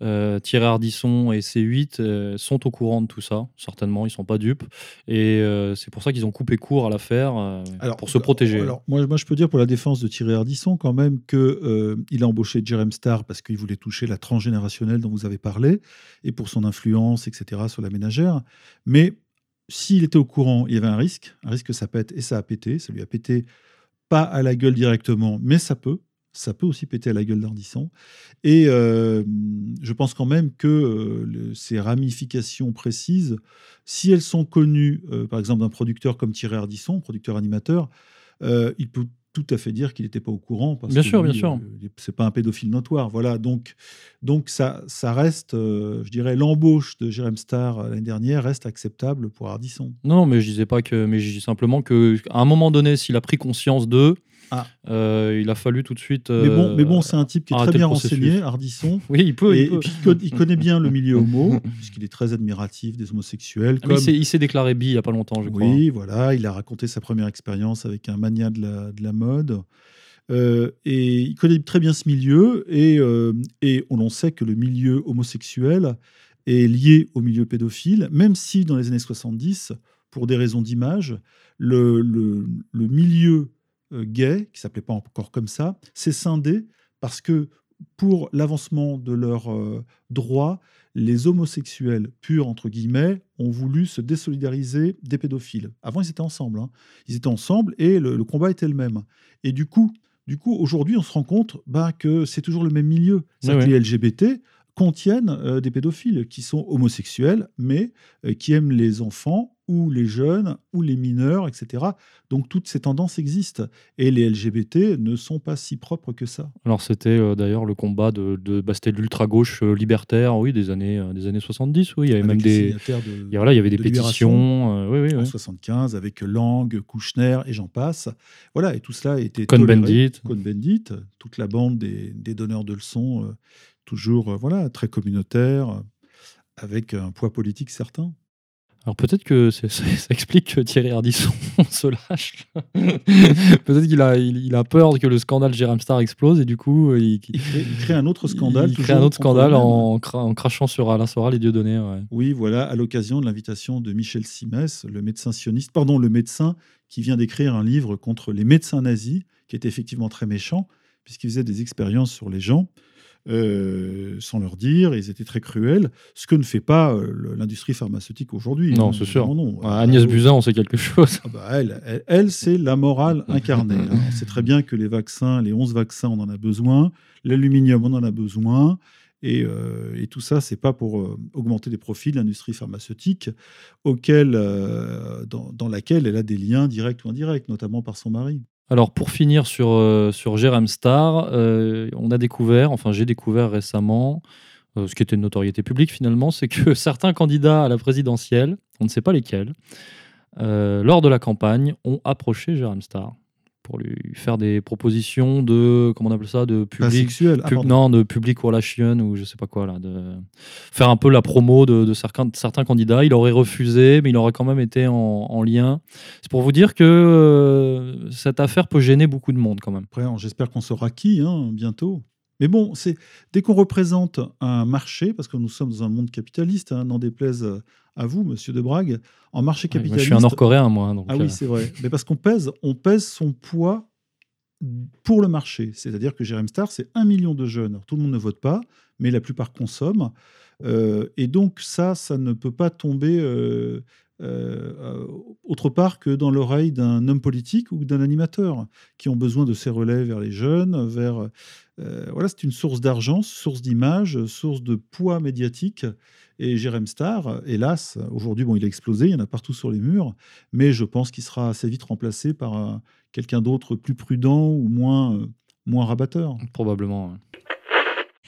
Speaker 1: euh, Thierry Ardisson et C8 euh, sont au courant de tout ça. Certainement, ils sont pas dupes. Et euh, c'est pour ça qu'ils ont coupé court à l'affaire euh, pour se protéger.
Speaker 2: Alors, moi, moi, je peux dire pour la défense de Thierry Ardisson quand même qu'il a embauché Jerem Star parce qu'il voulait toucher la transgénérationnelle dont vous avez parlé et pour son influence, etc., sur la ménagère. Mais s'il était au courant, il y avait un risque, un risque que ça pète et ça a pété. Ça lui a pété pas à la gueule directement, mais ça peut. Ça peut aussi péter à la gueule d'Ardisson. Et euh, je pense quand même que euh, ces ramifications précises, si elles sont connues, euh, par exemple, d'un producteur comme Thierry Ardisson, producteur animateur, il peut tout à fait dire qu'il n'était pas au courant. Parce
Speaker 1: Bien
Speaker 2: que
Speaker 1: sûr,
Speaker 2: lui,
Speaker 1: bien sûr.
Speaker 2: euh, c'est pas un pédophile notoire. Voilà. Donc, donc ça, ça reste, euh, je dirais, l'embauche de Jérém Star euh, l'année dernière reste acceptable pour Ardisson.
Speaker 1: Non, mais je disais pas que, mais je dis simplement que à un moment donné, s'il a pris conscience d'eux,
Speaker 2: Ah.
Speaker 1: Euh, il a fallu tout de suite.
Speaker 2: Mais bon,
Speaker 1: euh,
Speaker 2: mais bon c'est un type qui est très bien renseigné, Ardisson.
Speaker 1: Oui, il peut.
Speaker 2: Et,
Speaker 1: il peut.
Speaker 2: et puis, il co- il connaît bien le milieu homo, puisqu'il est très admiratif des homosexuels.
Speaker 1: Ah, il
Speaker 2: comme-
Speaker 1: s'est- il s'est déclaré bi il n'y a pas longtemps, je crois.
Speaker 2: Oui, voilà, il a raconté sa première expérience avec un mania de la, de la mode. Euh, et il connaît très bien ce milieu, et, et on en sait que le milieu homosexuel est lié au milieu pédophile, même si dans les années 70, pour des raisons d'image, le, le- le milieu gay, qui s'appelait pas encore comme ça, s'est scindé parce que pour l'avancement de leurs euh, droits, les homosexuels purs, entre guillemets, ont voulu se désolidariser des pédophiles. Avant, ils étaient ensemble. hein. Ils étaient ensemble et le, le combat était le même. Et du coup, du coup aujourd'hui, on se rend compte bah, que c'est toujours le même milieu.
Speaker 1: Ouais,
Speaker 2: que
Speaker 1: ouais.
Speaker 2: les LGBT contiennent euh, des pédophiles qui sont homosexuels, mais euh, qui aiment les enfants ou les jeunes ou les mineurs, etc. Donc toutes ces tendances existent. Et les LGBT ne sont pas si propres que ça.
Speaker 1: Alors c'était euh, d'ailleurs le combat de, de bah, de l'ultra-gauche euh, libertaire, oui, des années, euh, des années 70, oui. Il y avait
Speaker 2: Avec
Speaker 1: même des...
Speaker 2: de-
Speaker 1: il y voilà, il y avait des
Speaker 2: de
Speaker 1: pétitions. euh, oui, oui,
Speaker 2: en
Speaker 1: oui.
Speaker 2: 75 avec Lang, Kouchner et j'en passe. Voilà, et tout cela été
Speaker 1: Cohn-Bendit.
Speaker 2: Cohn-Bendit, toute la bande des, des donneurs de leçons, toujours euh, voilà très communautaire, euh, avec un poids politique certain.
Speaker 1: Alors peut-être que ça, ça explique que Thierry Ardisson se lâche. peut-être qu'il a, il, il a peur que le scandale Jérém Star explose et du coup il,
Speaker 2: Il crée, il crée un autre scandale.
Speaker 1: il crée un autre scandale en, cra- en crachant sur Alain Soral et Dieudonné. Ouais.
Speaker 2: Oui, voilà, à l'occasion de l'invitation de Michel Simès, le médecin sioniste, pardon, le médecin qui vient d'écrire un livre contre les médecins nazis, qui était effectivement très méchant, puisqu'il faisait des expériences sur les gens, euh, sans leur dire, ils étaient très cruels, ce que ne fait pas euh, l'industrie pharmaceutique aujourd'hui.
Speaker 1: Non,
Speaker 2: hein,
Speaker 1: c'est sûr.
Speaker 2: non.
Speaker 1: Ouais, Agnès Buzyn, on sait quelque chose.
Speaker 2: ah bah, elle, elle, elle, c'est la morale incarnée. hein. On sait très bien que les vaccins, les 11 vaccins, on en a besoin. L'aluminium, on en a besoin. Et, euh, et tout ça, c'est pas pour euh, augmenter les profits de l'industrie pharmaceutique, auquel, euh, dans, dans laquelle elle a des liens directs ou indirects, notamment par son mari.
Speaker 1: Alors pour finir sur, euh, sur Jérém Star, euh, on a découvert, enfin j'ai découvert récemment, euh, ce qui était une notoriété publique finalement, c'est que certains candidats à la présidentielle, on ne sait pas lesquels, lors de la campagne, ont approché Jérém Star pour lui faire des propositions de, comment on appelle ça, de public,
Speaker 2: sexuel. Ah,
Speaker 1: pub-
Speaker 2: pardon.
Speaker 1: non, de public relation ou je sais pas quoi là, de faire un peu la promo de, de certains, certains candidats. Il aurait refusé, mais il aurait quand même été en, en lien. C'est pour vous dire que euh, cette affaire peut gêner beaucoup de monde quand même.
Speaker 2: Après, j'espère qu'on saura qui hein, bientôt. Mais bon, c'est dès qu'on représente un marché, parce que nous sommes dans un monde capitaliste, hein, n'en déplaise à vous, Monsieur de Brague, en marché
Speaker 1: Ouais,
Speaker 2: capitaliste.
Speaker 1: je suis un Nord-Coréen moi. Donc,
Speaker 2: Ah
Speaker 1: euh,
Speaker 2: oui, c'est vrai. Mais parce qu'on pèse, on pèse son poids pour le marché. C'est-à-dire que Jérém Star, c'est un million de jeunes. Alors, tout le monde ne vote pas, mais la plupart consomment. Euh, et donc ça, ça ne peut pas tomber euh, euh, euh, autre part que dans l'oreille d'un homme politique ou d'un animateur qui ont besoin de ces relais vers les jeunes, vers euh, voilà, c'est une source d'argent, source d'image, source de poids médiatique. Et Jérém Star, hélas, aujourd'hui, bon, il a explosé, il y en a partout sur les murs, mais je pense qu'il sera assez vite remplacé par euh, quelqu'un d'autre plus prudent ou moins, euh, moins rabatteur.
Speaker 1: Probablement.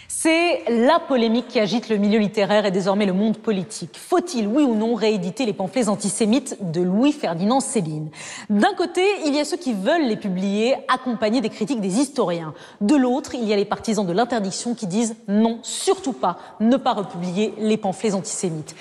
Speaker 10: C'est la polémique qui agite le milieu littéraire et désormais le monde politique. Faut-il, oui ou non, rééditer les pamphlets antisémites de Louis-Ferdinand Céline? D'un côté, il y a ceux qui veulent les publier, accompagnés des critiques des historiens. De l'autre, il y a les partisans de l'interdiction qui disent non, surtout pas, ne pas republier les pamphlets antisémites.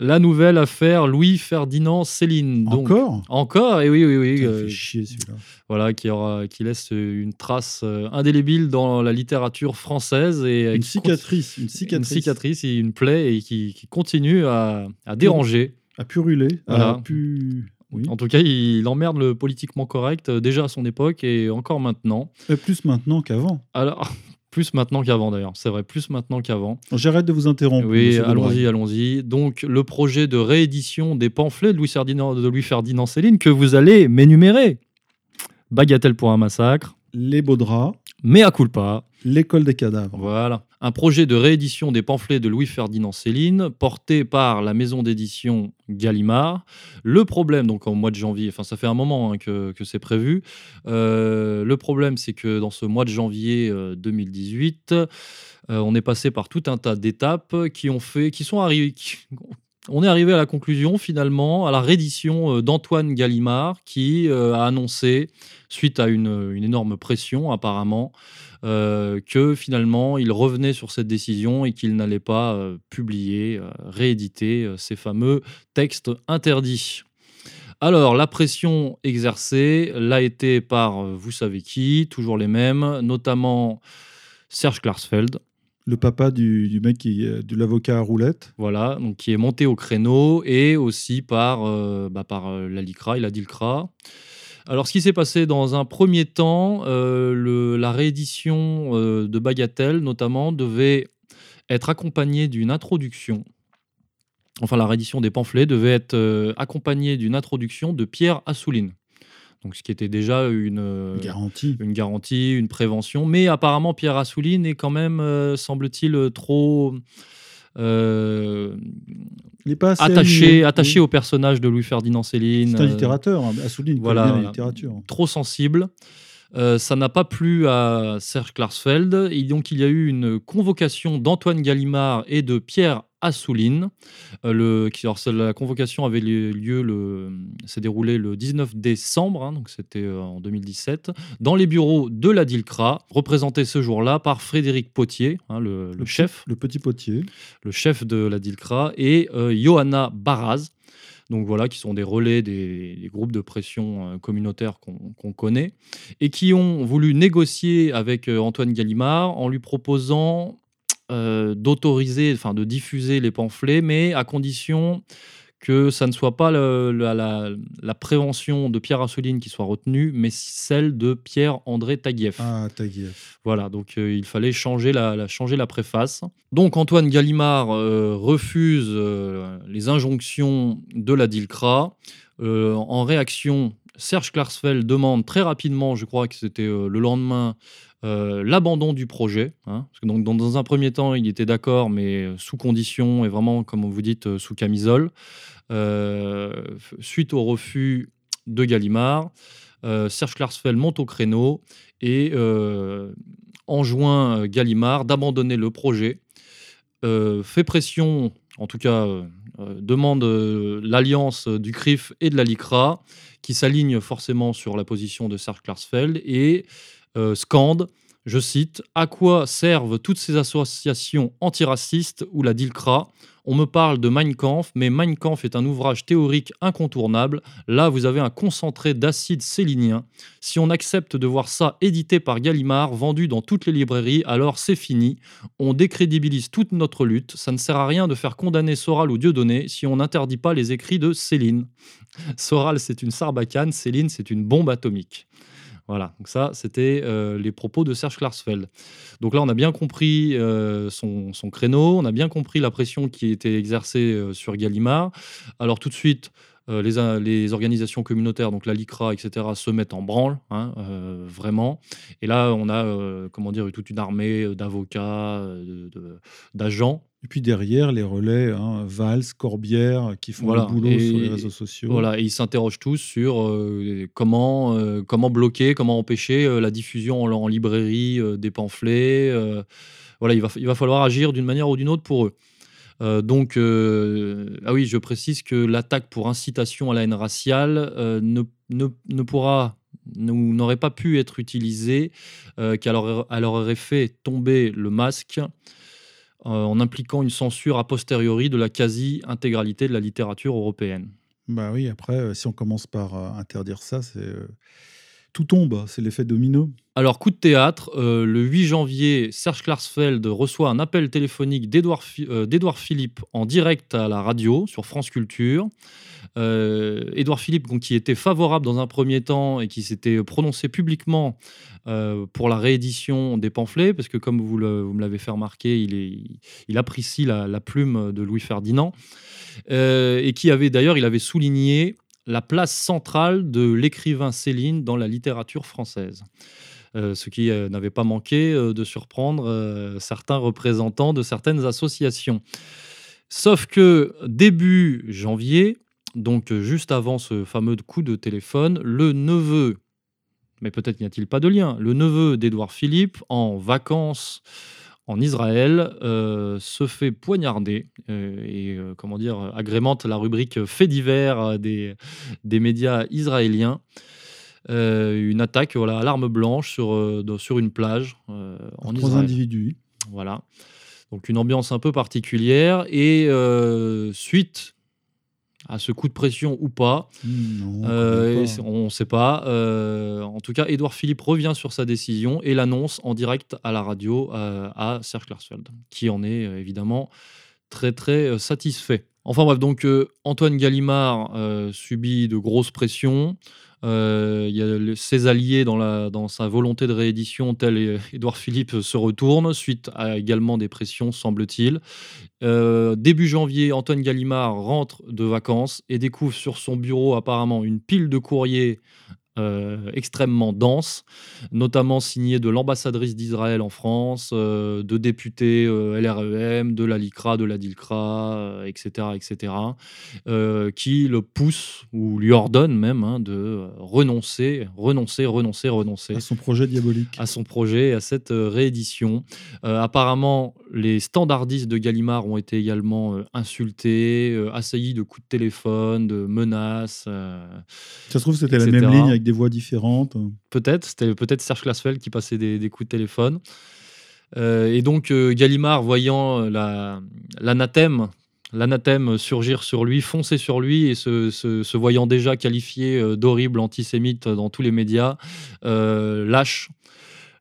Speaker 1: La nouvelle affaire Louis-Ferdinand Céline. Donc,
Speaker 2: Encore?
Speaker 1: Encore, et oui, oui, oui.
Speaker 2: Me
Speaker 1: euh,
Speaker 2: fait chier celui-là.
Speaker 1: voilà, qui, aura, qui laisse une trace euh, indélébile dans la littérature française. Et euh,
Speaker 2: Une cicatrice, une
Speaker 1: Une
Speaker 2: cicatrice.
Speaker 1: cicatrice et une plaie et qui, qui continue à, à déranger.
Speaker 2: À puruler,
Speaker 1: Voilà.
Speaker 2: à pu... Oui.
Speaker 1: En tout cas, il emmerde le politiquement correct déjà à son époque et encore maintenant.
Speaker 2: Euh, Plus maintenant qu'avant.
Speaker 1: Alors, plus maintenant qu'avant d'ailleurs, c'est vrai, plus maintenant qu'avant.
Speaker 2: J'arrête de vous interrompre.
Speaker 1: Oui, allons-y, allons-y. Donc, le projet de réédition des pamphlets de Louis-Ferdinand de Louis Ferdinand Céline que vous allez m'énumérer. Bagatelle pour un massacre,
Speaker 2: Les beaux draps,
Speaker 1: mea culpa,
Speaker 2: l'école des cadavres.
Speaker 1: Voilà. Un projet de réédition des pamphlets de Louis-Ferdinand Céline, porté par la maison d'édition Gallimard. Le problème, donc en mois de janvier, enfin ça fait un moment hein, que, que c'est prévu. Euh, le problème, c'est que dans ce mois de janvier euh, 2018, euh, on est passé par tout un tas d'étapes qui ont fait, qui sont arrivées, on est arrivé à la conclusion finalement, à la reddition euh, d'Antoine Gallimard qui euh, a annoncé, suite à une énorme pression apparemment, euh, que finalement il revenait sur cette décision et qu'il n'allait pas euh, publier, euh, rééditer ces fameux textes interdits. Alors, la pression exercée l'a été par, vous savez qui, toujours les mêmes, notamment Serge Klarsfeld,
Speaker 2: Le papa du, du mec qui de l'avocat à roulette.
Speaker 1: voilà, donc qui est monté au créneau et aussi par, euh, bah, par euh, la LICRA et la DILCRA. Alors, ce qui s'est passé dans un premier temps, euh, le- la réédition euh, de Bagatelle, notamment, devait être accompagnée d'une introduction. Enfin, la réédition des pamphlets devait être euh, accompagnée d'une introduction de Pierre Assouline. Donc, ce qui était déjà une,
Speaker 2: Garantie.
Speaker 1: une garantie, une prévention. Mais apparemment, Pierre Assouline est quand même, semble-t-il, trop
Speaker 2: Il est pas assez
Speaker 1: attaché, attaché
Speaker 2: Oui.
Speaker 1: au personnage de Louis-Ferdinand Céline.
Speaker 2: C'est un
Speaker 1: euh,
Speaker 2: littérateur. hein. Assouline
Speaker 1: voilà,
Speaker 2: la littérature.
Speaker 1: trop sensible. Euh, ça n'a pas plu à Serge Klarsfeld. Et donc, il y a eu une convocation d'Antoine Gallimard et de Pierre Euh, le, qui, alors, c'est- la convocation avait lieu, le, s'est déroulée le 19 décembre, hein, donc c'était euh, en 2017, dans les bureaux de la DILCRA, représentés ce jour-là par Frédéric Potier, hein, le, chef,
Speaker 2: Le petit potier.
Speaker 1: le chef de la DILCRA, et euh, Johanna Baraz. Donc voilà, qui sont des relais des, des groupes de pression euh, communautaires qu'on connaît, et qui ont voulu négocier avec euh, Antoine Gallimard en lui proposant euh, d'autoriser, enfin de diffuser les pamphlets, mais à condition que ça ne soit pas le- la, la- la prévention de Pierre Assouline qui soit retenue, mais celle de Pierre-André Taguieff.
Speaker 2: Ah, Taguieff.
Speaker 1: Voilà, donc euh, il fallait changer la, la- changer la préface. Donc Antoine Gallimard euh, refuse euh, les injonctions de la DILCRA. En réaction, Serge Klarsfeld demande très rapidement, je crois que c'était le lendemain, euh, l'abandon du projet. hein. Dans, un premier temps, il était d'accord, mais euh, sous condition et vraiment, comme vous dites, euh, sous camisole. Suite au refus de Gallimard, Serge Klarsfeld monte au créneau et enjoint Gallimard d'abandonner le projet, fait pression, en tout cas demande l'alliance du CRIF et de la LICRA, qui s'aligne forcément sur la position de Serge Klarsfeld et scande, je cite, À quoi servent toutes ces associations antiracistes ou la DILCRA On me parle de Mein Kampf, mais Mein Kampf est un ouvrage théorique incontournable. Là, vous avez un concentré d'acide sélinien. Si on accepte de voir ça édité par Gallimard, vendu dans toutes les librairies, alors c'est fini. On décrédibilise toute notre lutte. Ça ne sert à rien de faire condamner Soral ou Dieudonné si on n'interdit pas les écrits de Céline. Soral, c'est une sarbacane. Céline, c'est une bombe atomique. Voilà, donc ça, c'était euh, les propos de Serge Klarsfeld. Donc là, on a bien compris euh, son, créneau, on a bien compris la pression qui était exercée euh, sur Gallimard. Alors tout de suite, euh, les, a- les organisations communautaires, donc la LICRA, etc., se mettent en branle, hein, euh, vraiment. Et là, on a, euh, comment dire, toute une armée euh, d'avocats, euh, d'agents.
Speaker 2: Et puis derrière, les relais, hein, Valls, Corbière, qui font
Speaker 1: Voilà,
Speaker 2: le boulot
Speaker 1: et-
Speaker 2: sur les réseaux sociaux.
Speaker 1: Voilà, et ils s'interrogent tous sur euh, comment, euh, comment bloquer, comment empêcher euh, la diffusion en, en librairie euh, des pamphlets. euh, voilà, il va, il va falloir agir d'une manière ou d'une autre pour eux. Euh, donc, euh, ah oui, je précise que l'attaque pour incitation à la haine raciale euh, ne, ne, ne pourra n'aurait pas pu être utilisée, qu'elle aurait, aurait fait tomber le masque en impliquant une censure a posteriori de la quasi-intégralité de la littérature européenne.
Speaker 2: Bah oui, après, si on commence par interdire ça, c'est tout tombe, c'est l'effet domino.
Speaker 1: Alors, coup de théâtre, euh, le 8 janvier, Serge Klarsfeld reçoit un appel téléphonique d'Édouard Fi- euh, Philippe en direct à la radio sur France Culture. Euh, Édouard Philippe, qui était favorable dans un premier temps et qui s'était prononcé publiquement pour la réédition des pamphlets, parce que comme vous, me l'avez fait remarquer, il, apprécie la, plume de Louis Ferdinand, et qui avait d'ailleurs, il avait souligné la place centrale de l'écrivain Céline dans la littérature française. Euh, ce qui euh, n'avait pas manqué euh, de surprendre certains représentants de certaines associations. Sauf que début janvier, donc juste avant ce fameux coup de téléphone, le neveu, mais peut-être n'y a-t-il pas de lien, le neveu d'Édouard Philippe, en vacances en Israël, euh, se fait poignarder euh, et euh, comment dire agrémente la rubrique faits divers des, des médias israéliens. une attaque voilà, à l'arme blanche sur, sur une plage en
Speaker 2: Trois
Speaker 1: Israël.
Speaker 2: individus.
Speaker 1: Voilà. Donc une ambiance un peu particulière et suite à ce coup de pression ou pas.
Speaker 2: Non,
Speaker 1: Euh,
Speaker 2: pas.
Speaker 1: on ne sait pas. Euh, en tout cas, Édouard Philippe revient sur sa décision et l'annonce en direct à la radio euh, à Serge Klarsfeld, qui en est évidemment très très satisfait. Enfin bref, donc euh, Antoine Gallimard euh, subit de grosses pressions. Euh, Il y a ses alliés dans, sa volonté de réédition, tel Édouard Philippe, se retournent, suite à également des pressions, semble-t-il. Début janvier, Antoine Gallimard rentre de vacances et découvre sur son bureau apparemment une pile de courriers euh, extrêmement dense, notamment signés de l'ambassadrice d'Israël en France, euh, de députés euh, LREM, de la LICRA, de la DILCRA, etc., etc., qui le poussent ou lui ordonnent même hein, de renoncer, renoncer, renoncer, renoncer
Speaker 2: À son projet diabolique.
Speaker 1: à son projet, à cette réédition. Apparemment, les standardistes de Gallimard ont été également insultés, assaillis de coups de téléphone, de menaces.
Speaker 2: Ça se trouve, c'était la même ligne des voix différentes.
Speaker 1: Peut-être, c'était peut-être Serge Klarsfeld qui passait des, coups de téléphone. Euh, et donc euh, Gallimard, voyant euh, la- l'anathème, surgir sur lui, foncer sur lui, et se, se- voyant déjà qualifié d'horrible antisémite dans tous les médias, lâche,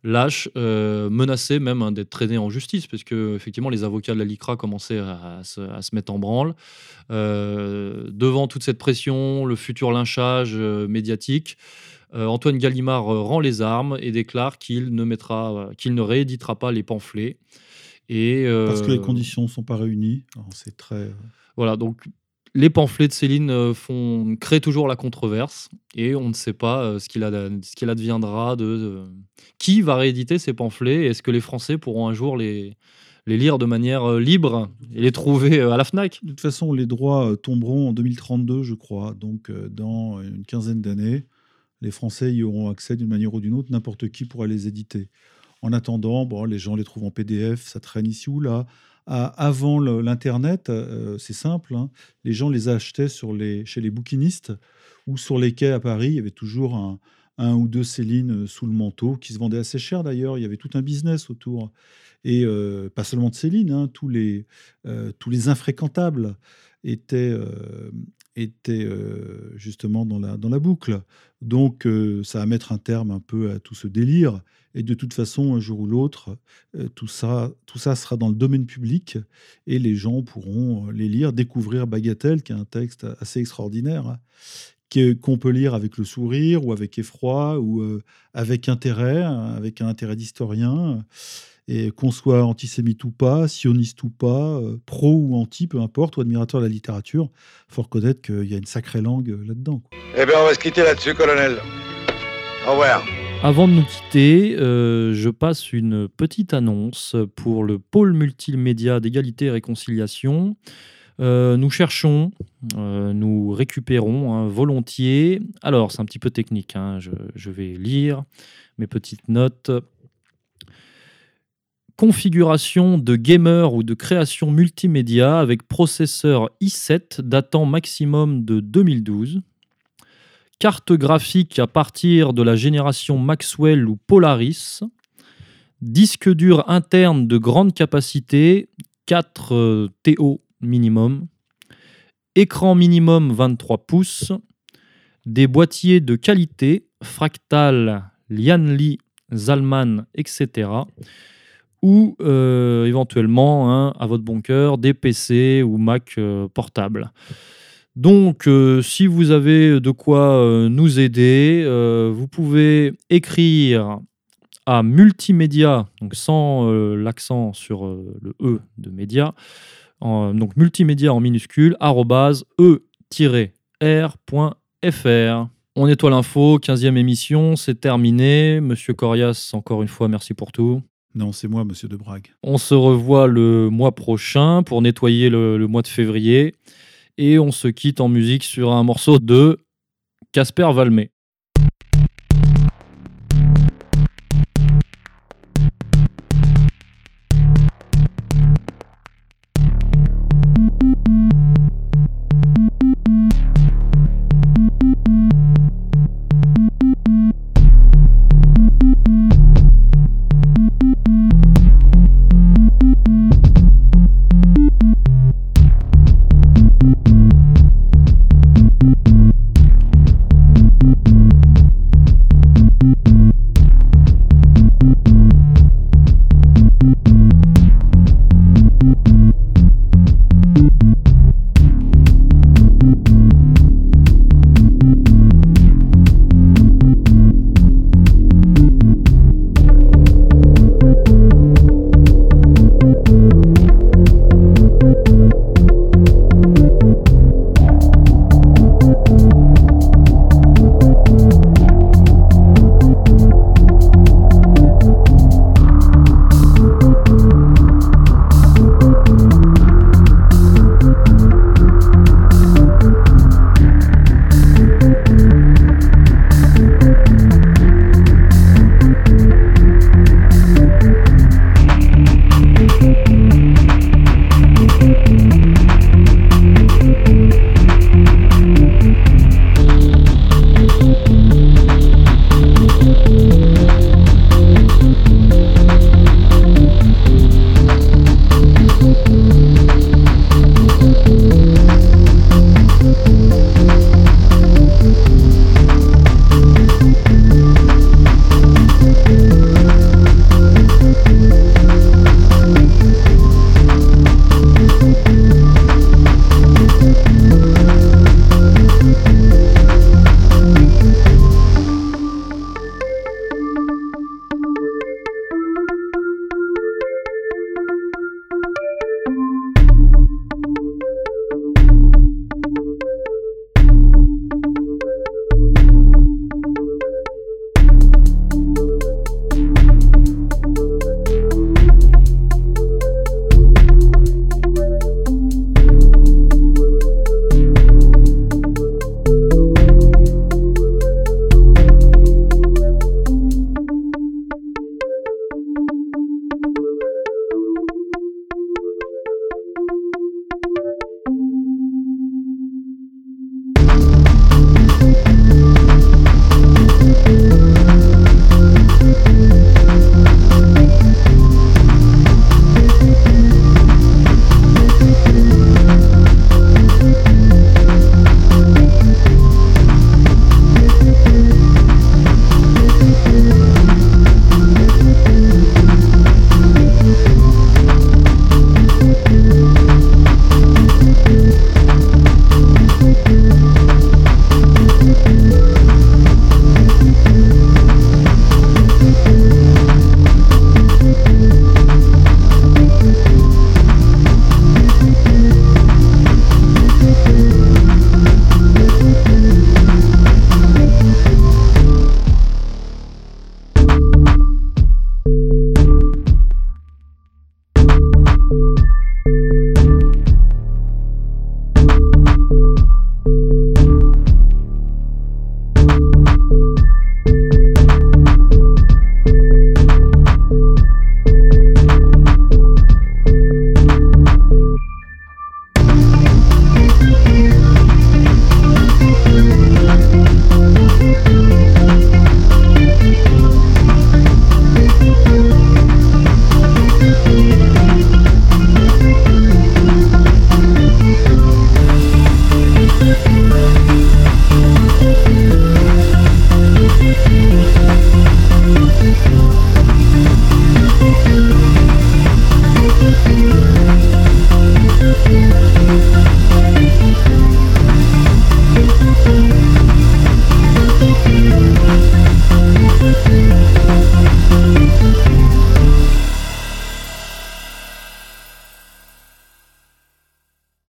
Speaker 1: lâche, euh, menacé même hein, d'être traîné en justice, parce que effectivement les avocats de la LICRA commençaient à, à se, à se mettre en branle. Euh, devant toute cette pression, le futur lynchage euh, médiatique, Antoine Gallimard rend les armes et déclare qu'il ne, mettra, qu'il ne rééditera pas les pamphlets. Et,
Speaker 2: Parce que les conditions ne sont pas réunies. Alors, C'est très.
Speaker 1: Voilà, donc les pamphlets de Céline euh, font, créent toujours la controverse et on ne sait pas euh, ce qu'il adviendra de, de- Qui va rééditer ces pamphlets Est-ce que les Français pourront un jour les, les lire de manière euh, libre et les trouver à la FNAC?
Speaker 2: De toute façon, les droits tomberont en 2032, je crois. Donc, dans une quinzaine d'années, les Français y auront accès d'une manière ou d'une autre. N'importe qui pourra les éditer. En attendant, bon, les gens les trouvent en PDF, ça traîne ici ou là. Avant l'Internet, euh, c'est simple, hein, les gens les achetaient chez les bouquinistes ou sur les quais à Paris. Il y avait toujours un, ou deux Céline euh, sous le manteau qui se vendaient assez cher d'ailleurs. Il y avait tout un business autour. Et euh, pas seulement de Céline, hein, tous, les, tous les infréquentables étaient, étaient euh, justement dans la, dans la boucle. Donc, euh, ça va mettre un terme un peu à tout ce délire. Et de toute façon, un jour ou l'autre, euh, tout, ça, tout ça sera dans le domaine public et les gens pourront les lire, découvrir Bagatelle, qui est un texte assez extraordinaire, hein, qu'on peut lire avec le sourire ou avec effroi ou avec intérêt, hein, avec un intérêt d'historien. Et qu'on soit antisémite ou pas, sioniste ou pas, euh, pro ou anti, peu importe, ou admirateur de la littérature, faut reconnaître qu'il y a une sacrée langue euh, là-dedans.
Speaker 11: Eh bien, on va se quitter là-dessus, colonel. Au revoir.
Speaker 1: Avant de nous quitter, euh, je passe une petite annonce pour le pôle multimédia d'égalité et réconciliation. Euh, nous cherchons, euh, nous récupérons hein, volontiers. Alors, c'est un petit peu technique, hein, je, je vais lire mes petites notes. Configuration de gamer ou de création multimédia avec processeur i7 datant maximum de 2012 carte graphique à partir de la génération Maxwell ou Polaris, disque dur interne de grande capacité, 4 euh, TO minimum, écran minimum 23 pouces, des boîtiers de qualité, Fractal, Lianli, Zalman, etc. Ou euh, éventuellement, hein, à votre bon cœur, des PC ou Mac euh, portables. Donc, euh, si vous avez de quoi nous aider, vous pouvez écrire à multimédia, donc sans l'accent sur le E de média, donc multimédia en minuscule, e-r.fr. On nettoie l'info, 15e émission, c'est terminé. Monsieur Corias, encore une fois, merci pour tout.
Speaker 2: Non, c'est moi, monsieur de Brague.
Speaker 1: On se revoit le mois prochain pour nettoyer le, le mois de février. Et on se quitte en musique sur un morceau de Casper Valmé.